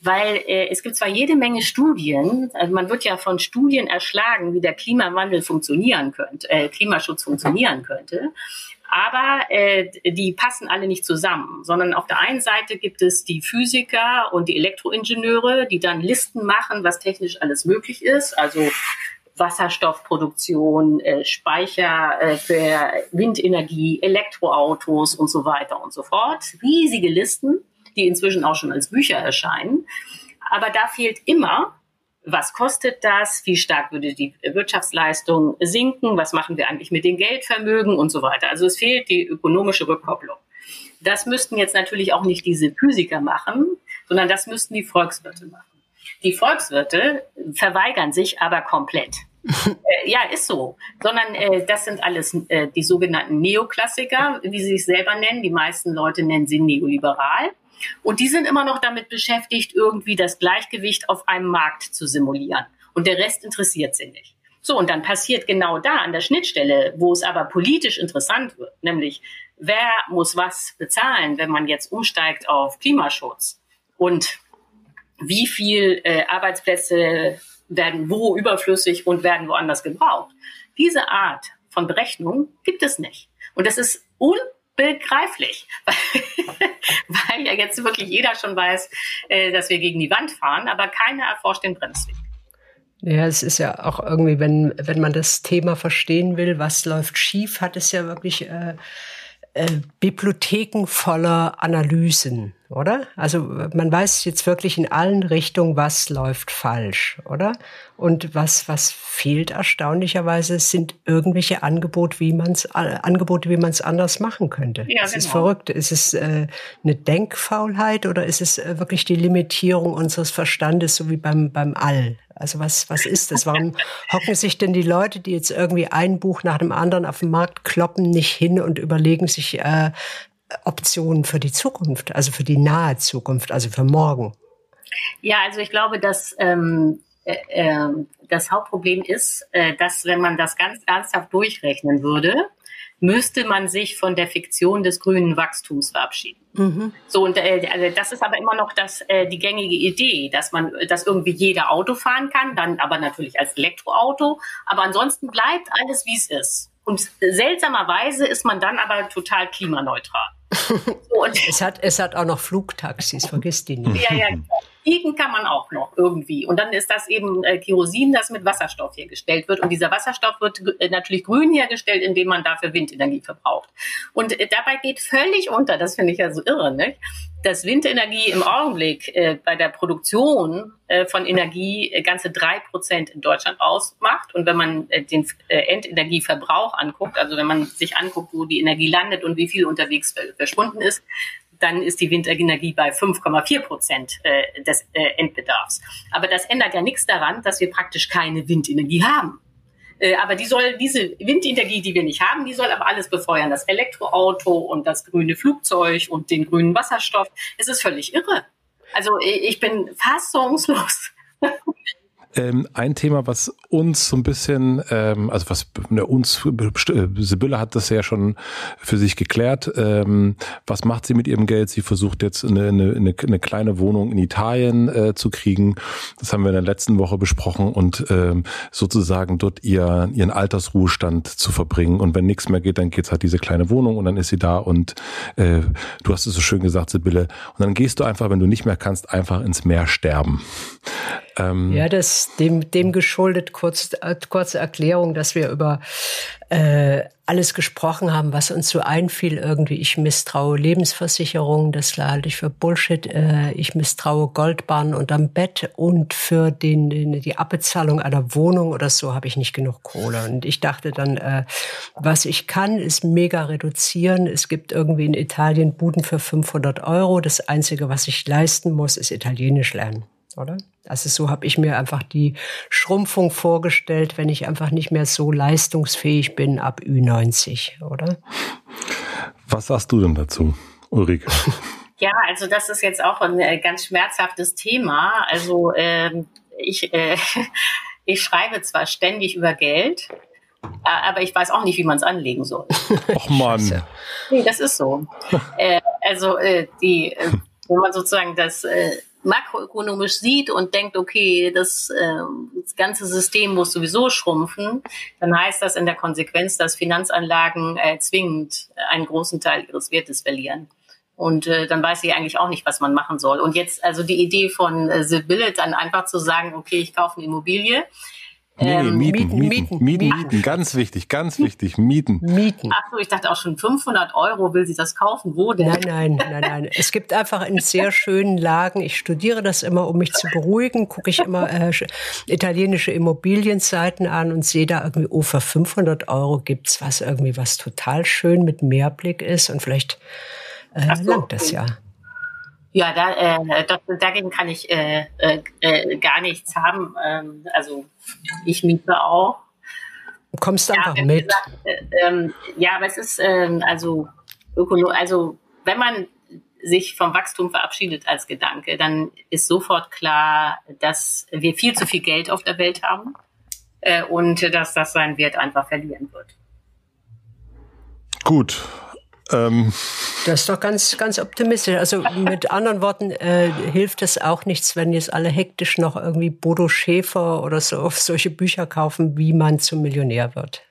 weil äh, es gibt zwar jede Menge Studien, also man wird ja von Studien erschlagen, wie der Klimawandel funktionieren könnte, äh, Klimaschutz funktionieren könnte. Aber äh, die passen alle nicht zusammen, sondern auf der einen Seite gibt es die Physiker und die Elektroingenieure, die dann Listen machen, was technisch alles möglich ist. Also Wasserstoffproduktion, äh, Speicher äh, für Windenergie, Elektroautos und so weiter und so fort. Riesige Listen, die inzwischen auch schon als Bücher erscheinen. Aber da fehlt immer, was kostet das, wie stark würde die Wirtschaftsleistung sinken, was machen wir eigentlich mit dem Geldvermögen und so weiter. Also es fehlt die ökonomische Rückkopplung. Das müssten jetzt natürlich auch nicht diese Physiker machen, sondern das müssten die Volkswirte machen. Die Volkswirte verweigern sich aber komplett. Äh, ja, ist so. Sondern äh, das sind alles äh, die sogenannten Neoklassiker, wie sie sich selber nennen. Die meisten Leute nennen sie neoliberal. Und die sind immer noch damit beschäftigt, irgendwie das Gleichgewicht auf einem Markt zu simulieren. Und der Rest interessiert sie nicht. So, und dann passiert genau da an der Schnittstelle, wo es aber politisch interessant wird, nämlich wer muss was bezahlen, wenn man jetzt umsteigt auf Klimaschutz und wie viel äh, Arbeitsplätze werden wo überflüssig und werden woanders gebraucht. Diese Art von Berechnung gibt es nicht. Und das ist unbegreiflich, weil, ja jetzt wirklich jeder schon weiß, äh, dass wir gegen die Wand fahren, aber keiner erforscht den Bremsweg. Ja, es ist ja auch irgendwie, wenn, wenn man das Thema verstehen will, was läuft schief, hat es ja wirklich äh, äh, Bibliotheken voller Analysen, oder? Also man weiß jetzt wirklich in allen Richtungen, was läuft falsch, oder? Und was, was fehlt erstaunlicherweise, sind irgendwelche Angebote, wie man es Angebote, wie man es anders machen könnte. Ja, es genau. ist verrückt. Ist es äh, eine Denkfaulheit oder ist es äh, wirklich die Limitierung unseres Verstandes, so wie beim, beim All? Also was, was ist das? Warum hocken sich denn die Leute, die jetzt irgendwie ein Buch nach dem anderen auf dem Markt kloppen, nicht hin und überlegen sich äh, Optionen für die Zukunft, also für die nahe Zukunft, also für morgen? Ja, also ich glaube, dass ähm, äh, äh, das Hauptproblem ist, äh, dass wenn man das ganz ernsthaft durchrechnen würde, müsste man sich von der Fiktion des grünen Wachstums verabschieden. Mhm. So und äh, also das ist aber immer noch das äh, die gängige Idee, dass man, dass irgendwie jeder Auto fahren kann, dann aber natürlich als Elektroauto, aber ansonsten bleibt alles wie es ist. Und seltsamerweise ist man dann aber total klimaneutral. Es, hat, es hat auch noch Flugtaxis, vergiss die nicht. Ja, ja, Fliegen kann man auch noch irgendwie. Und dann ist das eben äh, Kerosin, das mit Wasserstoff hergestellt wird. Und dieser Wasserstoff wird äh, natürlich grün hergestellt, indem man dafür Windenergie verbraucht. Und äh, dabei geht völlig unter, das finde ich ja so irre, nicht? dass Windenergie im Augenblick äh, bei der Produktion äh, von Energie äh, ganze drei Prozent in Deutschland ausmacht. Und wenn man den Endenergieverbrauch anguckt, also wenn man sich anguckt, wo die Energie landet und wie viel unterwegs verschwunden ist, dann ist die Windenergie bei 5,4 Prozent äh, des äh, Endbedarfs. Aber das ändert ja nichts daran, dass wir praktisch keine Windenergie haben. Äh, aber die soll, diese Windenergie, die wir nicht haben, die soll aber alles befeuern. Das Elektroauto und das grüne Flugzeug und den grünen Wasserstoff. Es ist völlig irre. Also ich bin fassungslos. Ähm, ein Thema, was uns so ein bisschen, ähm, also was ne, uns, äh, Sibylle hat das ja schon für sich geklärt. Ähm, was macht sie mit ihrem Geld? Sie versucht jetzt eine, eine, eine kleine Wohnung in Italien äh, zu kriegen. Das haben wir in der letzten Woche besprochen und ähm, sozusagen dort ihr, ihren Altersruhestand zu verbringen. Und wenn nichts mehr geht, dann geht's halt diese kleine Wohnung und dann ist sie da und äh, du hast es so schön gesagt, Sibylle. Und dann gehst du einfach, wenn du nicht mehr kannst, einfach ins Meer sterben. Ähm, ja, das dem, dem geschuldet, kurz, äh, kurze Erklärung, dass wir über äh, alles gesprochen haben, was uns so einfiel. Irgendwie, ich misstraue Lebensversicherungen, das halte ich für Bullshit. Äh, ich misstraue Goldbahnen unterm Bett und für den, den, die Abbezahlung einer Wohnung oder so habe ich nicht genug Kohle. Und ich dachte dann, äh, was ich kann, ist mega reduzieren. Es gibt irgendwie in Italien Buden für 500 Euro. Das Einzige, was ich leisten muss, ist Italienisch lernen oder? Also so habe ich mir einfach die Schrumpfung vorgestellt, wenn ich einfach nicht mehr so leistungsfähig bin ab Ü90, oder? Was sagst du denn dazu, Ulrike? Ja, also das ist jetzt auch ein äh, ganz schmerzhaftes Thema. Also ähm, ich, äh, ich schreibe zwar ständig über Geld aber ich weiß auch nicht, wie man es anlegen soll. Ach Mann. nee, das ist so. äh, also äh, die, äh, wenn man sozusagen das äh, makroökonomisch sieht und denkt, okay, das, äh, das ganze System muss sowieso schrumpfen, dann heißt das in der Konsequenz, dass Finanzanlagen äh, zwingend einen großen Teil ihres Wertes verlieren. Und äh, dann weiß ich eigentlich auch nicht, was man machen soll. Und jetzt also die Idee von äh, The Billet, dann einfach zu sagen, okay, ich kaufe eine Immobilie, Nee, nee, ähm, mieten, mieten, mieten, mieten, mieten, ganz wichtig, ganz wichtig, mieten. Mieten. Ach so, ich dachte auch schon 500 Euro will sie das kaufen. Wo denn? Nein, nein, nein, nein. Es gibt einfach in sehr schönen Lagen. Ich studiere das immer, um mich zu beruhigen. Gucke ich immer äh, italienische Immobilienseiten an und sehe da irgendwie, oh, für 500 Euro gibt's was irgendwie, was total schön mit Mehrblick ist und vielleicht äh, so, langt das ja. Ja, da, äh, dagegen kann ich äh, äh, äh, gar nichts haben. Ähm, also ich miete auch. Du kommst einfach ja, mit. Gesagt, äh, ähm, ja, aber es ist ähm, also also wenn man sich vom Wachstum verabschiedet als Gedanke, dann ist sofort klar, dass wir viel zu viel Geld auf der Welt haben äh, und dass das seinen Wert einfach verlieren wird. Gut, ähm. Das ist doch ganz, ganz optimistisch. Also mit anderen Worten äh, hilft es auch nichts, wenn jetzt alle hektisch noch irgendwie Bodo Schäfer oder so auf solche Bücher kaufen, wie man zum Millionär wird.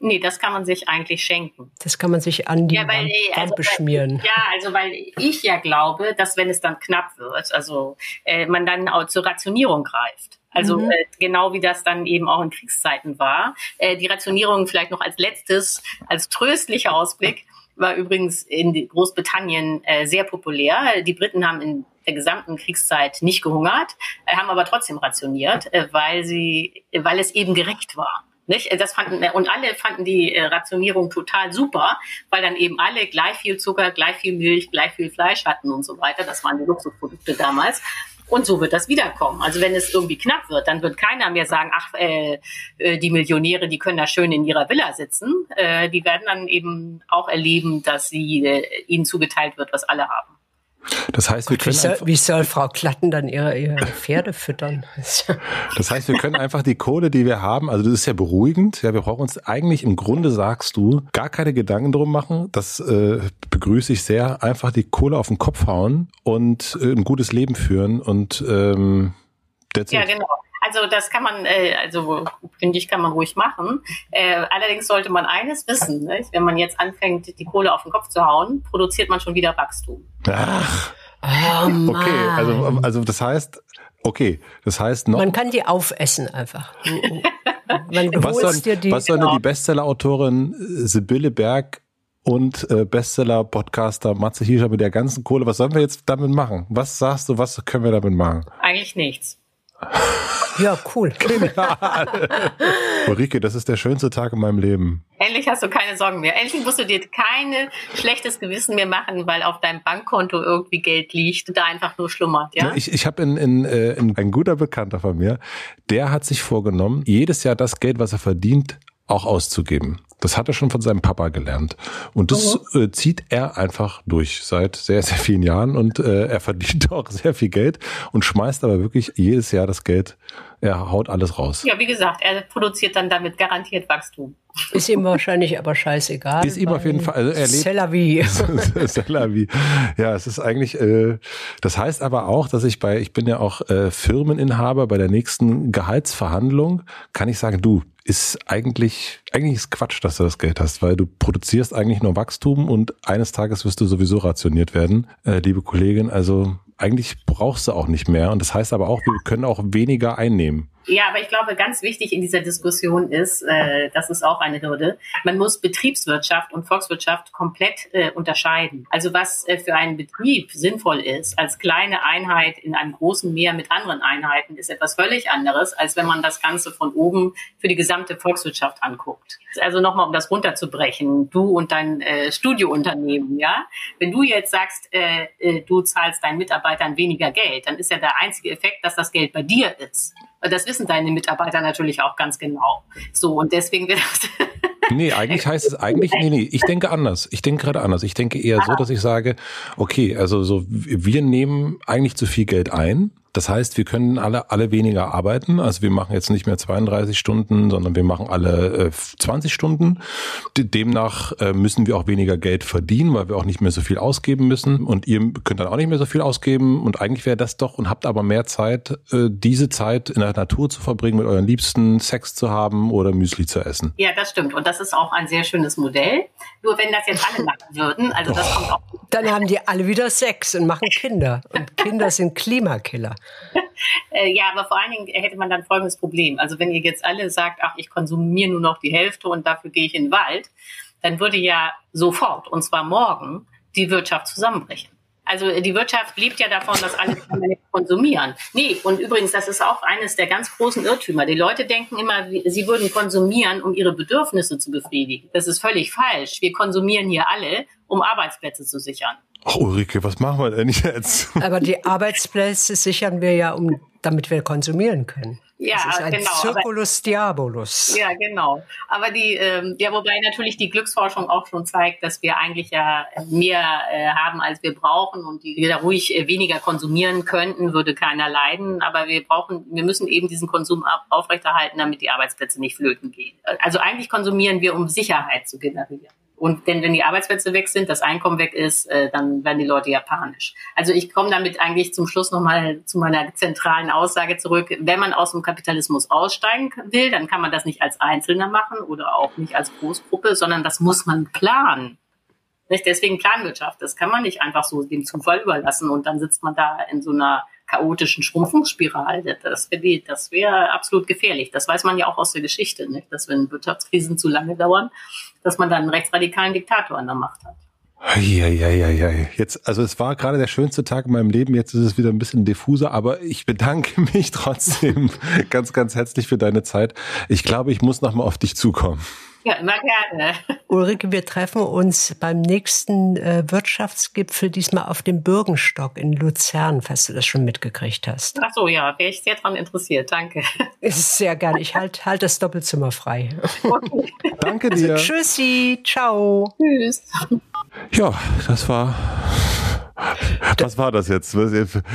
Nee, das kann man sich eigentlich schenken. Das kann man sich an die ja, weil, Wand, also, beschmieren. ja, also weil ich ja glaube, dass wenn es dann knapp wird, also äh, man dann auch zur Rationierung greift. Also mhm. äh, genau wie das dann eben auch in Kriegszeiten war. Äh, die Rationierung vielleicht noch als letztes, als tröstlicher Ausblick war übrigens in Großbritannien äh, sehr populär. Die Briten haben in der gesamten Kriegszeit nicht gehungert, äh, haben aber trotzdem rationiert, äh, weil sie, weil es eben gerecht war. Nicht? Das fanden, und alle fanden die äh, Rationierung total super, weil dann eben alle gleich viel Zucker, gleich viel Milch, gleich viel Fleisch hatten und so weiter. Das waren die Luxusprodukte damals. Und so wird das wiederkommen. Also wenn es irgendwie knapp wird, dann wird keiner mehr sagen, ach, äh, äh, die Millionäre, die können da schön in ihrer Villa sitzen. Äh, die werden dann eben auch erleben, dass sie, äh, ihnen zugeteilt wird, was alle haben. Das heißt, wir können wie, soll, wie soll Frau Klatten dann ihre, ihre Pferde füttern? das heißt, wir können einfach die Kohle, die wir haben, also das ist ja beruhigend. Ja, wir brauchen uns eigentlich im Grunde sagst du gar keine Gedanken drum machen. Das äh, begrüße ich sehr. Einfach die Kohle auf den Kopf hauen und äh, ein gutes Leben führen und ähm, ja, genau. Also das kann man, äh, also finde ich, kann man ruhig machen. Äh, allerdings sollte man eines wissen, ne? wenn man jetzt anfängt, die Kohle auf den Kopf zu hauen, produziert man schon wieder Wachstum. Ach. Oh, okay, also, also das heißt, okay, das heißt noch. Man kann die aufessen einfach. was sollen, dir die, was sollen genau. die Bestseller-Autorin Sibylle Berg und äh, Bestseller-Podcaster Matze Hirscher mit der ganzen Kohle, was sollen wir jetzt damit machen? Was sagst du, was können wir damit machen? Eigentlich nichts. Ja, cool. Ulrike, das ist der schönste Tag in meinem Leben. Endlich hast du keine Sorgen mehr. Endlich musst du dir kein schlechtes Gewissen mehr machen, weil auf deinem Bankkonto irgendwie Geld liegt und da einfach nur schlummert. Ja? Ich, ich habe in, in, äh, in ein guter Bekannter von mir, der hat sich vorgenommen, jedes Jahr das Geld, was er verdient, auch auszugeben. Das hat er schon von seinem Papa gelernt. Und das mhm. äh, zieht er einfach durch seit sehr, sehr vielen Jahren. Und äh, er verdient auch sehr viel Geld und schmeißt aber wirklich jedes Jahr das Geld. Er haut alles raus. Ja, wie gesagt, er produziert dann damit garantiert Wachstum. Ist ihm wahrscheinlich aber scheißegal. Ist ihm auf jeden Fall. Also er lebt, Cellavi. Ja, es ist eigentlich. Äh, das heißt aber auch, dass ich bei, ich bin ja auch äh, Firmeninhaber bei der nächsten Gehaltsverhandlung, kann ich sagen, du, ist eigentlich, eigentlich ist Quatsch, dass du das Geld hast, weil du produzierst eigentlich nur Wachstum und eines Tages wirst du sowieso rationiert werden, äh, liebe Kollegin. Also eigentlich brauchst du auch nicht mehr. Und das heißt aber auch, wir können auch weniger einnehmen. Ja, aber ich glaube, ganz wichtig in dieser Diskussion ist, äh, das ist auch eine Hürde, man muss Betriebswirtschaft und Volkswirtschaft komplett äh, unterscheiden. Also was äh, für einen Betrieb sinnvoll ist, als kleine Einheit in einem großen Meer mit anderen Einheiten, ist etwas völlig anderes, als wenn man das Ganze von oben für die gesamte Volkswirtschaft anguckt. Also nochmal, um das runterzubrechen, du und dein äh, Studiounternehmen, ja, wenn du jetzt sagst, äh, äh, du zahlst deinen Mitarbeitern weniger Geld, dann ist ja der einzige Effekt, dass das Geld bei dir ist. Das wissen deine Mitarbeiter natürlich auch ganz genau. So, und deswegen wird das. nee, eigentlich heißt es eigentlich, nee, nee, ich denke anders. Ich denke gerade anders. Ich denke eher so, dass ich sage, okay, also so, wir nehmen eigentlich zu viel Geld ein Das heißt, wir können alle, alle weniger arbeiten. Also wir machen jetzt nicht mehr 32 Stunden, sondern wir machen alle äh, 20 Stunden. Demnach äh, müssen wir auch weniger Geld verdienen, weil wir auch nicht mehr so viel ausgeben müssen. Und ihr könnt dann auch nicht mehr so viel ausgeben. Und eigentlich wäre das doch und habt aber mehr Zeit, äh, diese Zeit in der Natur zu verbringen, mit euren Liebsten Sex zu haben oder Müsli zu essen. Ja, das stimmt. Und das ist auch ein sehr schönes Modell. Nur wenn das jetzt alle machen würden, also das oh. kommt auch. Dann haben die alle wieder Sex und machen Kinder. Und Kinder sind Klimakiller. Äh, ja, aber vor allen Dingen hätte man dann folgendes Problem. Also wenn ihr jetzt alle sagt, ach, ich konsumiere nur noch die Hälfte und dafür gehe ich in den Wald, dann würde ja sofort, und zwar morgen, die Wirtschaft zusammenbrechen. Also äh, die Wirtschaft lebt ja davon, dass alle konsumieren. Nee, und übrigens, das ist auch eines der ganz großen Irrtümer. Die Leute denken immer, sie würden konsumieren, um ihre Bedürfnisse zu befriedigen. Das ist völlig falsch. Wir konsumieren hier alle, um Arbeitsplätze zu sichern. Ach, Ulrike, was machen wir denn jetzt? Aber die Arbeitsplätze sichern wir ja, um, damit wir konsumieren können. Ja, das ist ein genau. Circulus Diabolus. Ja, genau. Aber die, ähm, ja, wobei natürlich die Glücksforschung auch schon zeigt, dass wir eigentlich ja mehr äh, haben, als wir brauchen und die wir da ruhig äh, weniger konsumieren könnten, würde keiner leiden. Aber wir brauchen, wir müssen eben diesen Konsum aufrechterhalten, damit die Arbeitsplätze nicht flöten gehen. Also eigentlich konsumieren wir, um Sicherheit zu generieren. Und denn wenn die Arbeitsplätze weg sind, das Einkommen weg ist, äh, dann werden die Leute ja panisch. Also ich komme damit eigentlich zum Schluss nochmal zu meiner zentralen Aussage zurück. Wenn man aus dem Kapitalismus aussteigen will, dann kann man das nicht als Einzelner machen oder auch nicht als Großgruppe, sondern das muss man planen. Nicht? Deswegen Planwirtschaft. Das kann man nicht einfach so dem Zufall überlassen und dann sitzt man da in so einer chaotischen Schrumpfungsspirale. Das wäre das wär absolut gefährlich. Das weiß man ja auch aus der Geschichte, nicht? dass wenn Wirtschaftskrisen zu lange dauern, dass man dann einen rechtsradikalen Diktator an der Macht hat. Ja, ja, ja, ja. Jetzt, also es war gerade der schönste Tag in meinem Leben. Jetzt ist es wieder ein bisschen diffuser, aber ich bedanke mich trotzdem ganz, ganz herzlich für deine Zeit. Ich glaube, ich muss noch mal auf dich zukommen. Ja, immer gerne. Ulrike, wir treffen uns beim nächsten äh, Wirtschaftsgipfel, diesmal auf dem Bürgenstock in Luzern, falls du das schon mitgekriegt hast. Ach so, ja, wäre ich sehr daran interessiert. Danke. Ist sehr gerne. Ich halte halt das Doppelzimmer frei. Okay. Danke dir. Also, tschüssi, ciao. Tschüss. Ja, das war was war das jetzt?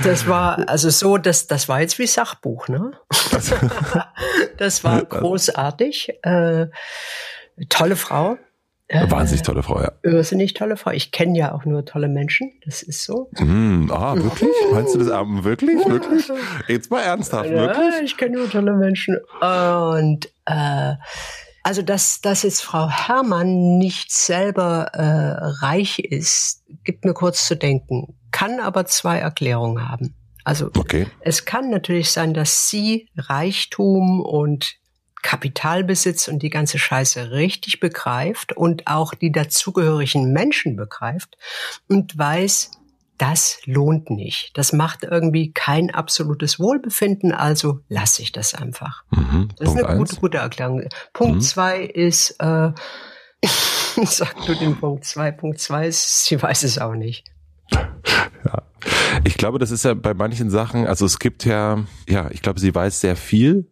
Das war also so, das, das war jetzt wie Sachbuch, ne? das war großartig. Äh, tolle Frau. Eine wahnsinnig tolle Frau, ja. Irrsinnig tolle Frau. Ich kenne ja auch nur tolle Menschen. Das ist so. Mm, ah, wirklich? Meinst du das um, wirklich? Wirklich? Jetzt mal ernsthaft, ja, wirklich? Ich kenne nur tolle Menschen. Und äh, also, dass, dass jetzt Frau Herrmann nicht selber äh, reich ist, gibt mir kurz zu denken. Kann aber zwei Erklärungen haben. Also okay. es kann natürlich sein, dass sie Reichtum und Kapitalbesitz und die ganze Scheiße richtig begreift und auch die dazugehörigen Menschen begreift und weiß, das lohnt nicht. Das macht irgendwie kein absolutes Wohlbefinden, also lasse ich das einfach. Mhm. Das Punkt ist eine gute, gute Erklärung. Punkt mhm. zwei ist, äh, sag du den Punkt zwei. Punkt zwei ist, sie weiß es auch nicht. Ja. Ich glaube, das ist ja bei manchen Sachen, also es gibt ja, ja, ich glaube, sie weiß sehr viel,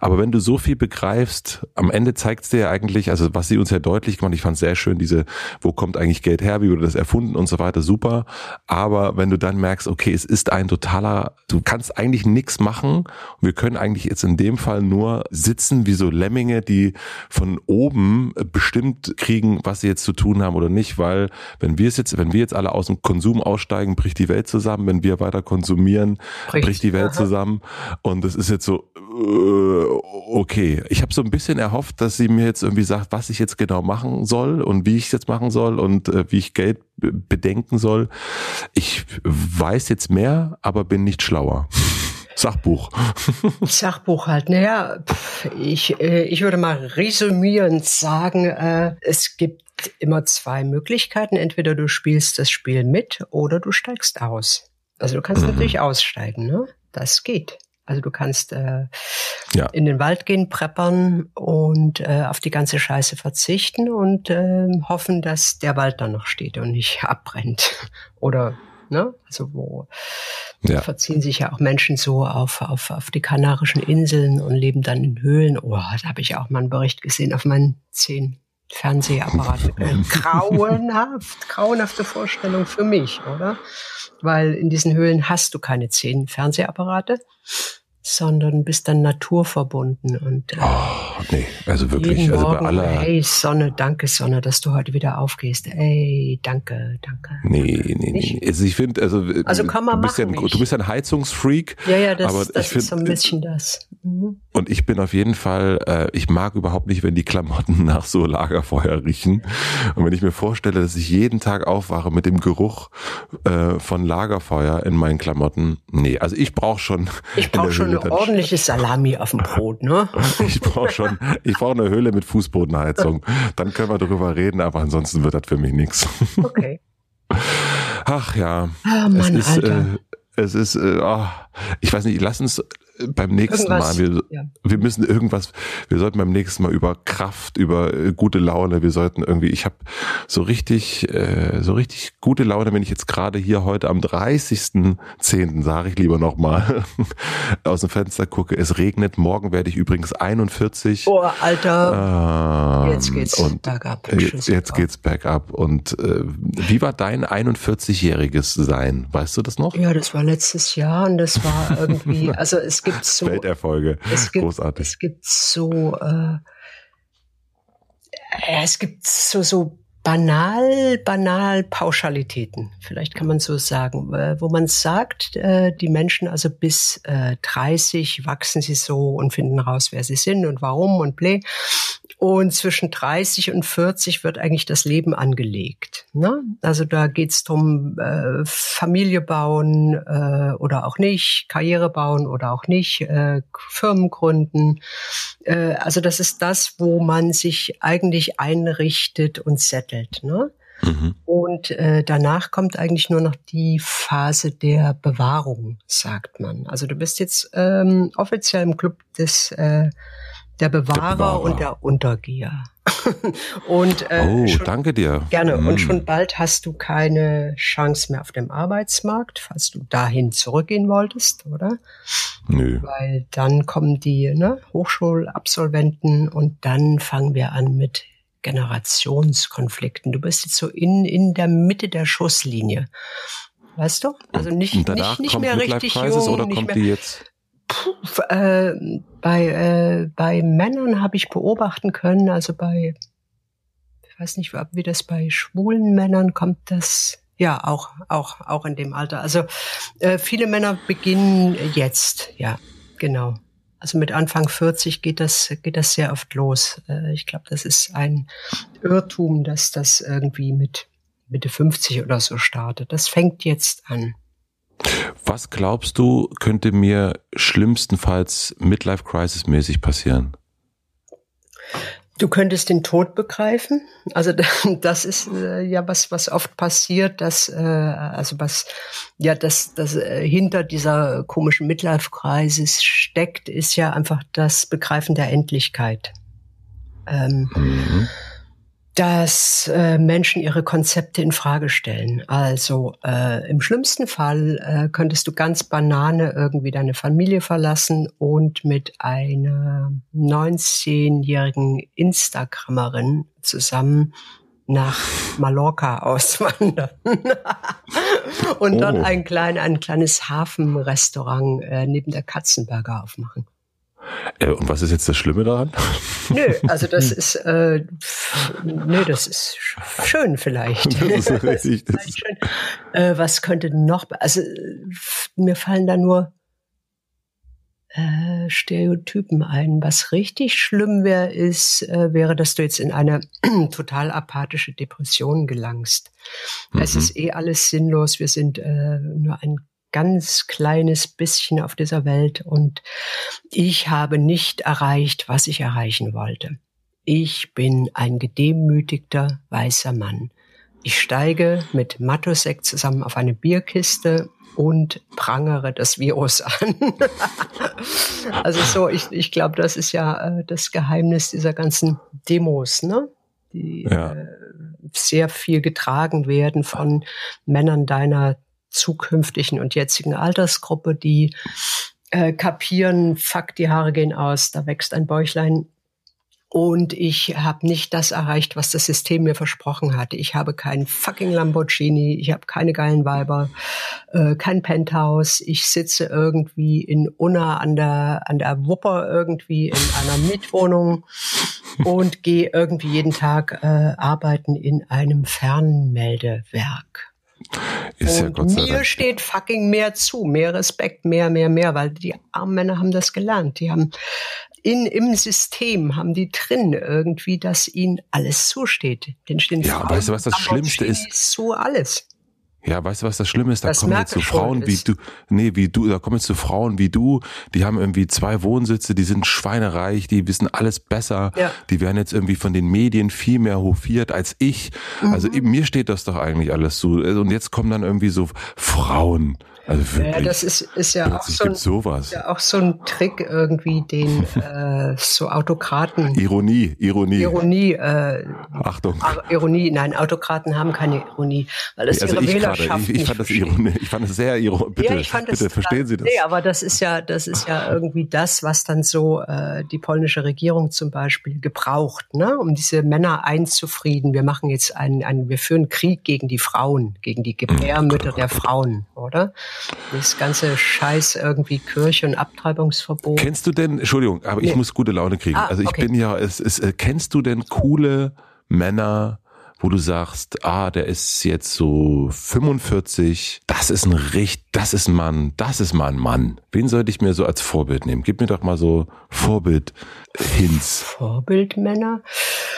aber wenn du so viel begreifst, am Ende zeigt es dir ja eigentlich, also was sie uns ja deutlich gemacht, ich fand sehr schön, diese, wo kommt eigentlich Geld her, wie wurde das erfunden und so weiter, super. Aber wenn du dann merkst, okay, es ist ein totaler, du kannst eigentlich nichts machen wir können eigentlich jetzt in dem Fall nur sitzen wie so Lemminge, die von oben bestimmt kriegen, was sie jetzt zu tun haben oder nicht, weil wenn wir es jetzt, wenn wir jetzt alle aus dem Konsum aussteigen, bricht die Welt zusammen, wenn wir weiter konsumieren, bricht, bricht die Welt zusammen. Und es ist jetzt so, äh, okay. Ich habe so ein bisschen erhofft, dass sie mir jetzt irgendwie sagt, was ich jetzt genau machen soll und wie ich es jetzt machen soll und äh, wie ich Geld bedenken soll. Ich weiß jetzt mehr, aber bin nicht schlauer. Sachbuch. Sachbuch halt. Naja, ich, äh, ich würde mal resümierend sagen, äh, es gibt immer zwei Möglichkeiten. Entweder du spielst das Spiel mit oder du steigst aus. Also du kannst mhm. natürlich aussteigen, ne? Das geht. Also du kannst äh, ja. in den Wald gehen, preppern und äh, auf die ganze Scheiße verzichten und äh, hoffen, dass der Wald dann noch steht und nicht abbrennt. Oder ne? Also wo ja. verziehen sich ja auch Menschen so auf, auf, auf die Kanarischen Inseln und leben dann in Höhlen. Oh, da habe ich auch mal einen Bericht gesehen auf meinen zehn Fernsehapparaten. grauenhaft, grauenhafte Vorstellung für mich, oder? weil in diesen Höhlen hast du keine zehn Fernsehapparate sondern bist dann naturverbunden und äh, oh, nee, also wirklich, jeden also Morgen, bei aller hey Sonne, danke Sonne, dass du heute wieder aufgehst. Ey, danke, danke. Nee, nee, nee. Also ich finde, also, also kann man du bist machen, ja ein, du bist ein Heizungsfreak. Ja, ja, das, aber das ich find, ist so ein bisschen das. Mhm. Und ich bin auf jeden Fall, äh, ich mag überhaupt nicht, wenn die Klamotten nach so Lagerfeuer riechen. Und wenn ich mir vorstelle, dass ich jeden Tag aufwache mit dem Geruch äh, von Lagerfeuer in meinen Klamotten, nee, also ich brauche schon. Ich brauche schon eine ordentliche Salami auf dem Brot, ne? ich brauche schon, ich brauche eine Höhle mit Fußbodenheizung. Dann können wir darüber reden, aber ansonsten wird das für mich nichts. Okay. Ach ja. Oh Mann, es ist, Alter. Äh, es ist, äh, oh, ich weiß nicht, lass uns beim nächsten Irgendwas, Mal, wir, ja. wir müssen irgendwas, wir sollten beim nächsten Mal über Kraft, über äh, gute Laune, wir sollten irgendwie, ich habe so richtig, äh, so richtig gute Laune, wenn ich jetzt gerade hier heute am 30.10., sage ich lieber nochmal, aus dem Fenster gucke, es regnet, morgen werde ich übrigens 41. Oh, Alter. Ähm, Jetzt geht's und bergab. Jetzt, jetzt geht's bergab. Und äh, wie war dein 41-jähriges Sein? Weißt du das noch? Ja, das war letztes Jahr und das war irgendwie, also es gibt so, Welterfolge. es gibt, Großartig. es gibt so, äh, es gibt so, so banal, banal Pauschalitäten, vielleicht kann man so sagen, äh, wo man sagt, äh, die Menschen also bis äh, 30 wachsen sie so und finden raus, wer sie sind und warum und blä. Und zwischen 30 und 40 wird eigentlich das Leben angelegt. Ne? Also da geht's drum äh, Familie bauen äh, oder auch nicht, Karriere bauen oder auch nicht, äh, Firmen gründen. Äh, also das ist das, wo man sich eigentlich einrichtet und settelt. Ne? Mhm. Und äh, danach kommt eigentlich nur noch die Phase der Bewahrung, sagt man. Also du bist jetzt ähm, offiziell im Club des äh, der Bewahrer, Bewahrer. und der Untergeher. und äh, oh, schon, danke dir. gerne. Und Mm. schon bald hast du keine Chance mehr auf dem Arbeitsmarkt, falls du dahin zurückgehen wolltest, oder? Nö. Weil dann kommen die ne, Hochschulabsolventen und dann fangen wir an mit Generationskonflikten. Du bist jetzt so in, in der Mitte der Schusslinie. Weißt du? Also nicht, Und nicht, nicht kommt mehr richtig jung, oder nicht kommt mehr, die jetzt? Puh, äh, bei, äh, bei Männern habe ich beobachten können, also bei, ich weiß nicht, wie das bei schwulen Männern kommt, das ja auch, auch, auch in dem Alter. Also äh, viele Männer beginnen jetzt, ja, genau. Also mit Anfang 40 geht das, geht das sehr oft los. Äh, ich glaube, das ist ein Irrtum, dass das irgendwie mit Mitte 50 oder so startet. Das fängt jetzt an. Was glaubst du, könnte mir schlimmstenfalls Midlife Crisis mäßig passieren? Du könntest den Tod begreifen. Also das ist äh, ja was, was oft passiert, dass äh, also was ja das, das äh, hinter dieser komischen Midlife-Crisis steckt, ist ja einfach das Begreifen der Endlichkeit. Ähm, Mhm. Dass äh, Menschen ihre Konzepte in Frage stellen. Also äh, im schlimmsten Fall äh, könntest du ganz banane irgendwie deine Familie verlassen und mit einer 19-jährigen Instagrammerin zusammen nach Mallorca auswandern und dort Oh. ein, klein, ein kleines Hafenrestaurant äh, neben der Katzenberger aufmachen. Äh, und was ist jetzt das Schlimme daran? Nö, also das ist, äh, nö, das ist sch- schön vielleicht. Das ist richtig, das vielleicht schön. Äh, was könnte noch, also mir fallen da nur äh, Stereotypen ein. Was richtig schlimm wäre, ist, äh, wäre, dass du jetzt in eine total apathische Depression gelangst. Es Mhm. ist eh alles sinnlos. Wir sind äh, nur ein ganz kleines bisschen auf dieser Welt und ich habe nicht erreicht, was ich erreichen wollte. Ich bin ein gedemütigter weißer Mann. Ich steige mit Matosek zusammen auf eine Bierkiste und prangere das Virus an. also so, ich, ich glaube, das ist ja äh, das Geheimnis dieser ganzen Demos, ne? Die Ja. äh, sehr viel getragen werden von Männern deiner zukünftigen und jetzigen Altersgruppe, die äh, kapieren, fuck, die Haare gehen aus, da wächst ein Bäuchlein Und ich habe nicht das erreicht, was das System mir versprochen hatte. Ich habe keinen fucking Lamborghini, ich habe keine geilen Weiber, äh, kein Penthouse. Ich sitze irgendwie in Unna an der, an der Wupper irgendwie in einer Mietwohnung und gehe irgendwie jeden Tag äh, arbeiten in einem Fernmeldewerk. Ist und ja Gott sei mir Dank. steht fucking mehr zu, mehr Respekt, mehr, mehr, mehr, weil die armen Männer haben das gelernt. Die haben in, im System haben die drin irgendwie, dass ihnen alles zusteht. Den stehen ja, Frauen, weißt du, was das Schlimmste ist? Zu alles. Ja, weißt du, was das Schlimme ist? Da das kommen jetzt so Frauen wie du, nee, wie du, da kommen jetzt so Frauen wie du, die haben irgendwie zwei Wohnsitze, die sind schweinereich, die wissen alles besser, ja. die werden jetzt irgendwie von den Medien viel mehr hofiert als ich. Also mhm. Also mir steht das doch eigentlich alles zu. Und jetzt kommen dann irgendwie so Frauen, also wirklich, ja, das ist, ist ja auch so, ein, sowas. ja auch so ein Trick irgendwie, den äh, so Autokraten. Ironie, Ironie. Ironie. Äh, Achtung. Ironie, nein, Autokraten haben keine Ironie, weil es also ihre ich Wählerschaft grade, ich, ich fand das Ironie, ich fand das sehr ironisch. Bitte, ja, ich fand bitte das, verstehen Sie das? Nee, aber das ist ja, das ist ja irgendwie das, was dann so äh, die polnische Regierung zum Beispiel gebraucht, ne, um diese Männer einzufrieden. Wir machen jetzt einen, einen wir führen Krieg gegen die Frauen, gegen die Gebärmütter oh der Frauen, oder? Das ganze Scheiß irgendwie Kirche und Abtreibungsverbot. Kennst du denn, Entschuldigung, aber nee. ich muss gute Laune kriegen. Ah, also ich okay. bin ja, es, es, äh, kennst du denn coole Männer, wo du sagst, ah, der ist jetzt so 45, das ist ein richtig, das ist ein Mann, das ist mal ein Mann. Wen sollte ich mir so als Vorbild nehmen? Gib mir doch mal so Vorbild-Hints. Vorbildmänner?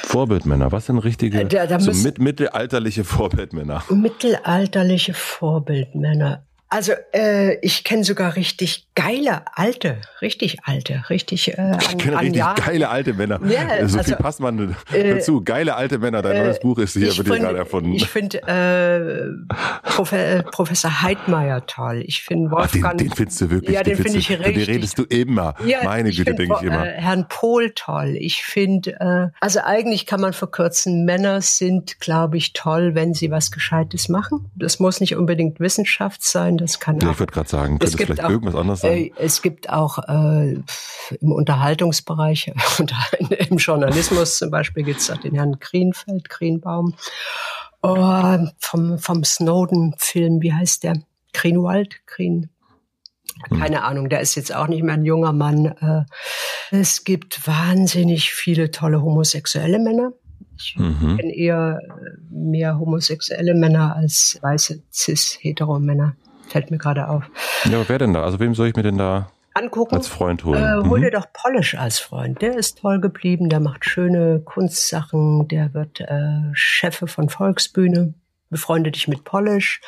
Vorbildmänner, was sind richtige, äh, da, da so mit, mittelalterliche Vorbildmänner? Mittelalterliche Vorbildmänner. Also äh, ich kenne sogar richtig geile alte, richtig alte, richtig. Äh, ich kenne richtig Jahr. geile alte Männer. Ja, so also, viel passt man äh, dazu. Geile alte Männer. Dein äh, neues Buch ist hier, wird hier gerade erfunden. Ich finde äh, Prof äh, Professor Heidmeier toll. Ich finde Wolfgang. Ach, den, den findest du wirklich. Ja, den, den finde ich richtig. Den redest du immer. Ja, Meine Güte, denke ich immer. Äh, Herrn Pohl toll. Ich finde, äh, also eigentlich kann man verkürzen. Männer sind, glaube ich, toll, wenn sie was Gescheites machen. Das muss nicht unbedingt Wissenschaft sein das kann ja, auch, ich würde gerade sagen, könnte es vielleicht auch, irgendwas anderes sein? Äh, es gibt auch äh, im Unterhaltungsbereich, im Journalismus zum Beispiel gibt es den Herrn Greenfeld, Greenbaum, oh, vom, vom Snowden-Film, wie heißt der? Greenwald, Green, hm. keine. Ahnung, der ist jetzt auch nicht mehr ein junger Mann. Äh, es gibt wahnsinnig viele tolle homosexuelle Männer. Ich mhm. kenne eher äh, mehr homosexuelle Männer als weiße cis-hetero-Männer. Fällt mir gerade auf. Ja, wer denn da? Also wem soll ich mir denn da angucken. Als Freund holen. Äh, hol mhm. dir doch Polish als Freund. Der ist toll geblieben, der macht schöne Kunstsachen, der wird äh, Chefe von Volksbühne. Befreunde dich mit Polish.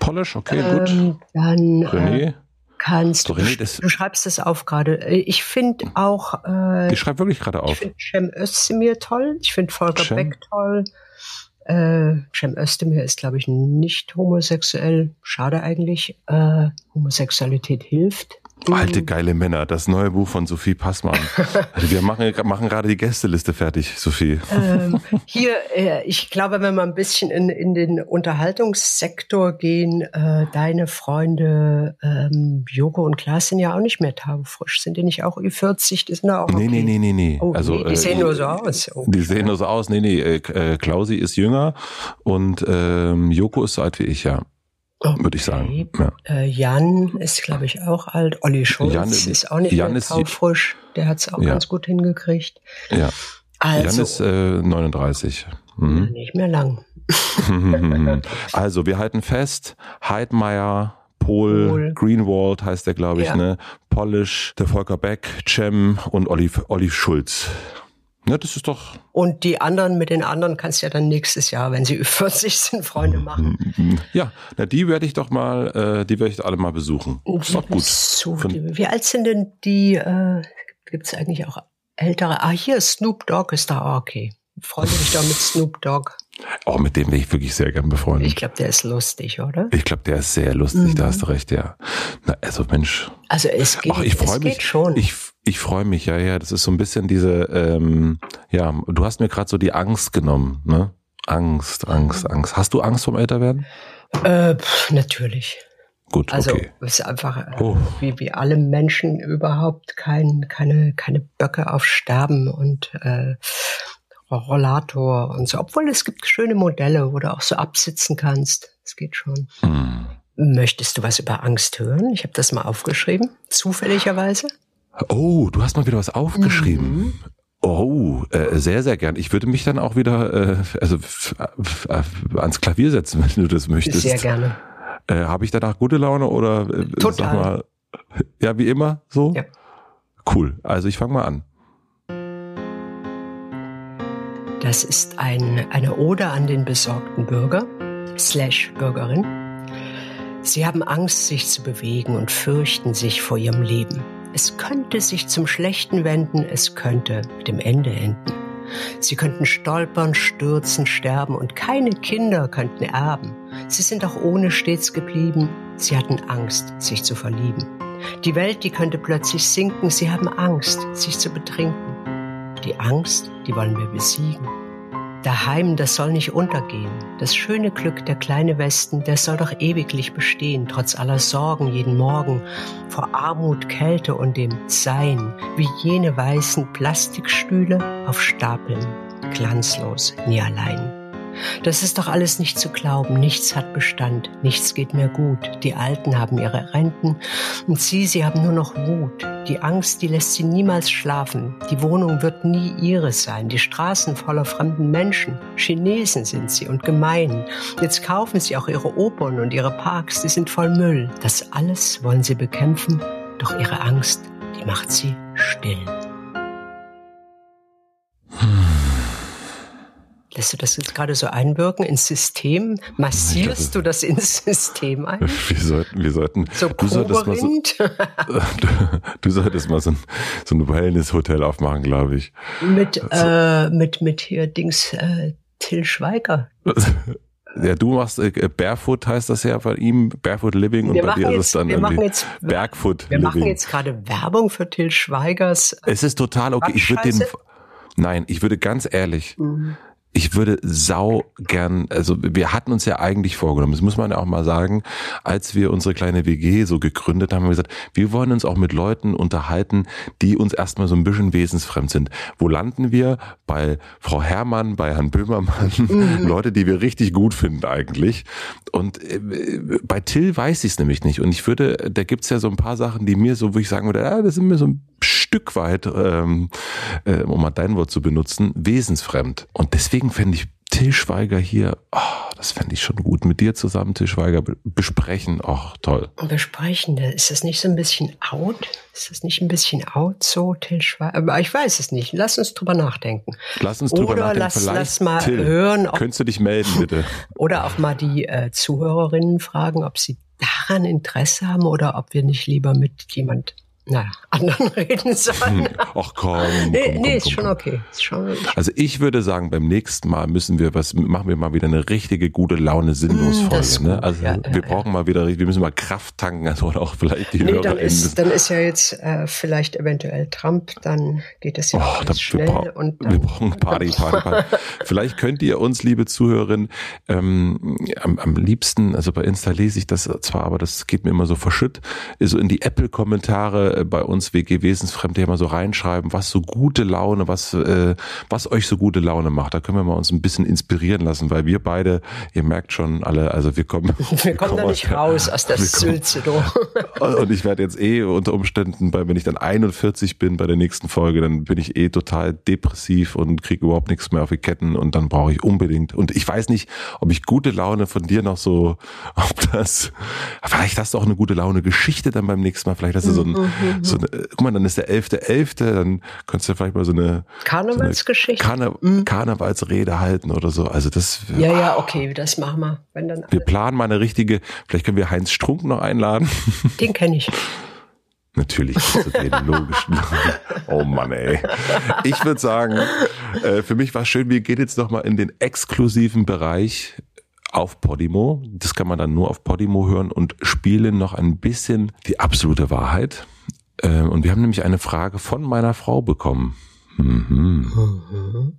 Polish, okay, ähm, gut. Dann René. Äh, kannst du, René, du schreibst das auf gerade. Äh, ich finde auch. Äh, ich schreibe wirklich gerade auf. Ich finde Cem Özdemir toll. Ich finde Volker Cem. Beck toll. Äh, Cem Özdemir ist, glaube ich, nicht homosexuell. Schade eigentlich. Äh, Homosexualität hilft. Alte geile Männer, das neue Buch von Sophie Passmann. Also wir machen, machen gerade die Gästeliste fertig, Sophie. Ähm, hier, äh, ich glaube, wenn wir ein bisschen in, in den Unterhaltungssektor gehen, äh, deine Freunde ähm, Joko und Klaas sind ja auch nicht mehr taufrisch. Sind die nicht auch Ü40? Die sind auch okay. Nee, nee, nee, nee, nee. Oh, also, nee, die äh, sehen nur so aus. Oh, die sehen nur so aus. Nee, nee, äh, äh, Klausi ist jünger und ähm, Joko ist so alt wie ich, ja. Okay. Würde ich sagen. Ja. Äh, Jan ist, glaube ich, auch alt. Olli Schulz Jan, ist auch nicht Jan mehr taufrisch. Der hat es auch ja. ganz gut hingekriegt. Ja. Also, Jan ist äh, 39. Mhm. Nicht mehr lang. also, wir halten fest, Heidmeier, Pol, Pol. Greenwald heißt der, glaube ich, ja. ne? Polish, der Volker Beck, Cem und Olli, Olli Schulz. Ja, das ist doch. Und die anderen, mit den anderen kannst du ja dann nächstes Jahr, wenn sie über 40 sind, Freunde machen. Ja, na, die werde ich doch mal, äh, die werde ich alle mal besuchen. Das ist doch gut. So, wie alt sind denn die, äh, gibt es eigentlich auch ältere? Ah, hier, Snoop Dogg ist da, okay. Freunde mich doch mit Snoop Dogg. Oh, mit dem bin ich wirklich sehr gern befreundet. Ich glaube, der ist lustig, oder? Ich glaube, der ist sehr lustig, mhm. da hast du recht, ja. Na, also Mensch. Also es geht, Ach, ich es mich, geht schon. Ich, ich freue mich, ja, ja. Das ist so ein bisschen diese, ähm, ja, du hast mir gerade so die Angst genommen, ne? Angst, Angst, Angst. Hast du Angst vom Älterwerden? Äh, pff, natürlich. gut, also okay. es ist einfach äh, oh. wie, wie alle Menschen überhaupt kein, keine, keine Böcke auf Sterben und äh, Rollator und so. Obwohl es gibt schöne Modelle, wo du auch so absitzen kannst. Es geht schon. Hm. Möchtest du was über Angst hören? Ich habe das mal aufgeschrieben, zufälligerweise. Oh, du hast mal wieder was aufgeschrieben. Mhm. Oh, äh, sehr, sehr gern. Ich würde mich dann auch wieder äh, also ans Klavier setzen, wenn du das möchtest. Sehr gerne. Äh, Habe ich danach gute Laune oder äh, Total. sag mal, ja, wie immer so? Ja. Cool. Also ich fange mal an. Das ist ein, eine Ode an den besorgten Bürger slash Bürgerin. Sie haben Angst, sich zu bewegen und fürchten sich vor ihrem Leben. Es könnte sich zum Schlechten wenden, es könnte mit dem Ende enden. Sie könnten stolpern, stürzen, sterben und keine Kinder könnten erben. Sie sind auch ohne stets geblieben. Sie hatten Angst, sich zu verlieben. Die Welt, die könnte plötzlich sinken. Sie haben Angst, sich zu betrinken. Die Angst, die wollen wir besiegen. Daheim, das soll nicht untergehen. Das schöne Glück, der kleine Westen, der soll doch ewiglich bestehen, trotz aller Sorgen jeden Morgen, vor Armut, Kälte und dem Sein, wie jene weißen Plastikstühle auf Stapeln, glanzlos, nie allein. Das ist doch alles nicht zu glauben. Nichts hat Bestand. Nichts geht mehr gut. Die Alten haben ihre Renten und sie, sie haben nur noch Wut. Die Angst, die lässt sie niemals schlafen. Die Wohnung wird nie ihre sein. Die Straßen voller fremden Menschen. Chinesen sind sie und gemein. Jetzt kaufen sie auch ihre Opern und ihre Parks. Die sind voll Müll. Das alles wollen sie bekämpfen. Doch ihre Angst, die macht sie still. Lässt du das jetzt gerade so einwirken ins System? Massierst du das ins System ein? Wir sollten, wir sollten. So du solltest mal so, du, du, solltest mal so ein, so ein Wellness-Hotel aufmachen, glaube ich. Mit, so. äh, mit, mit hier Dings, äh, Till Schweiger. Ja, du machst äh, Barefoot heißt das ja bei ihm, Barefoot Living und wir bei dir jetzt, ist es dann wir irgendwie jetzt, Bergfoot wir Living. Wir machen jetzt gerade Werbung für Till Schweigers. Es ist total okay. Ich würde den, nein, ich würde ganz ehrlich, mhm ich würde sau gern, also wir hatten uns ja eigentlich vorgenommen, das muss man ja auch mal sagen, als wir unsere kleine WG so gegründet haben, haben wir gesagt, wir wollen uns auch mit Leuten unterhalten, die uns erstmal so ein bisschen wesensfremd sind. Wo landen wir? Bei Frau Herrmann, bei Herrn Böhmermann, mhm. Leute, die wir richtig gut finden eigentlich. Und äh, bei Till weiß ich es nämlich nicht. Und ich würde, da gibt's ja so ein paar Sachen, die mir so, wo ich sagen würde, ja, das sind mir so ein Stück weit, ähm, äh, um mal dein Wort zu benutzen, wesensfremd. Und deswegen fände ich Till Schweiger hier, oh, das fände ich schon gut. Mit dir zusammen Till Schweiger besprechen, ach, oh, toll. Besprechen, ist das nicht so ein bisschen out? Ist das nicht ein bisschen out so, Till Schweiger? Aber ich weiß es nicht. Lass uns drüber nachdenken. Lass uns drüber Oder nachdenken. Lass, Vielleicht, lass mal Till, hören. Ob, könntest du dich melden, bitte? Oder auch mal die äh, Zuhörerinnen fragen, ob sie daran Interesse haben oder ob wir nicht lieber mit jemand naja, anderen reden sollen. Hm. Ach komm. nee, komm, nee komm, ist komm, schon okay. Ist schon, also ich würde sagen, beim nächsten Mal müssen wir was, machen wir mal wieder eine richtige gute Laune sinnlos Folge. Ne? Also ja, wir ja, brauchen ja. mal wieder, wir müssen mal Kraft tanken, also oder auch vielleicht die nee, Hörer. Dann ist, dann ist ja jetzt äh, vielleicht eventuell Trump, dann geht es ja oh, ganz schnell. Wir, und dann, wir brauchen Party, Party, Party. vielleicht könnt ihr uns, liebe Zuhörerinnen, ähm, am, am liebsten, also bei Insta lese ich das zwar, aber das geht mir immer so verschütt, so in die Apple-Kommentare bei uns WG Wesensfremde mal so reinschreiben, was so gute Laune, was, äh, was euch so gute Laune macht. Da können wir mal uns ein bisschen inspirieren lassen, weil wir beide, ihr merkt schon alle, also wir kommen. Wir kommen da nicht raus aus der Sülze, Und ich werde jetzt eh unter Umständen, weil wenn ich dann 41 bin bei der nächsten Folge, dann bin ich eh total depressiv und kriege überhaupt nichts mehr auf die Ketten und dann brauche ich unbedingt. Und ich weiß nicht, ob ich gute Laune von dir noch so, ob das, vielleicht hast du auch eine gute Laune Geschichte dann beim nächsten Mal, vielleicht hast du so, ein, mhm. so guck mal, dann ist der 11.11., .11., dann könntest du vielleicht mal so eine Karnevalsgeschichte, so eine Karne mhm. Karnevalsrede halten oder so. Also das. Ja, ja, okay, das machen wir. Wenn dann wir planen mal eine richtige, vielleicht können wir Heinz Strunk noch einladen. Den kenne ich. Natürlich, den logischen. Oh Mann, ey. Ich würde sagen, äh, für mich war schön, wir gehen jetzt nochmal in den exklusiven Bereich auf Podimo. Das kann man dann nur auf Podimo hören und spielen noch ein bisschen die absolute Wahrheit. Ähm, und wir haben nämlich eine Frage von meiner Frau bekommen. Mhm. Mhm.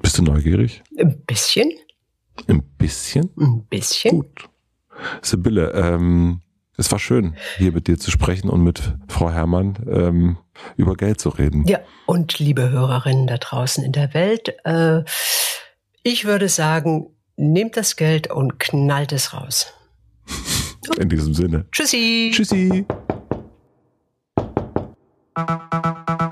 Bist du neugierig? Ein bisschen. Ein bisschen? Ein bisschen. Gut. Sibylle, ähm, Es war schön, hier mit dir zu sprechen und mit Frau Herrmann ähm, über Geld zu reden. Ja, und liebe Hörerinnen da draußen in der Welt, äh, ich würde sagen, nehmt das Geld und knallt es raus. In diesem Sinne. Tschüssi. Tschüssi. Thank you.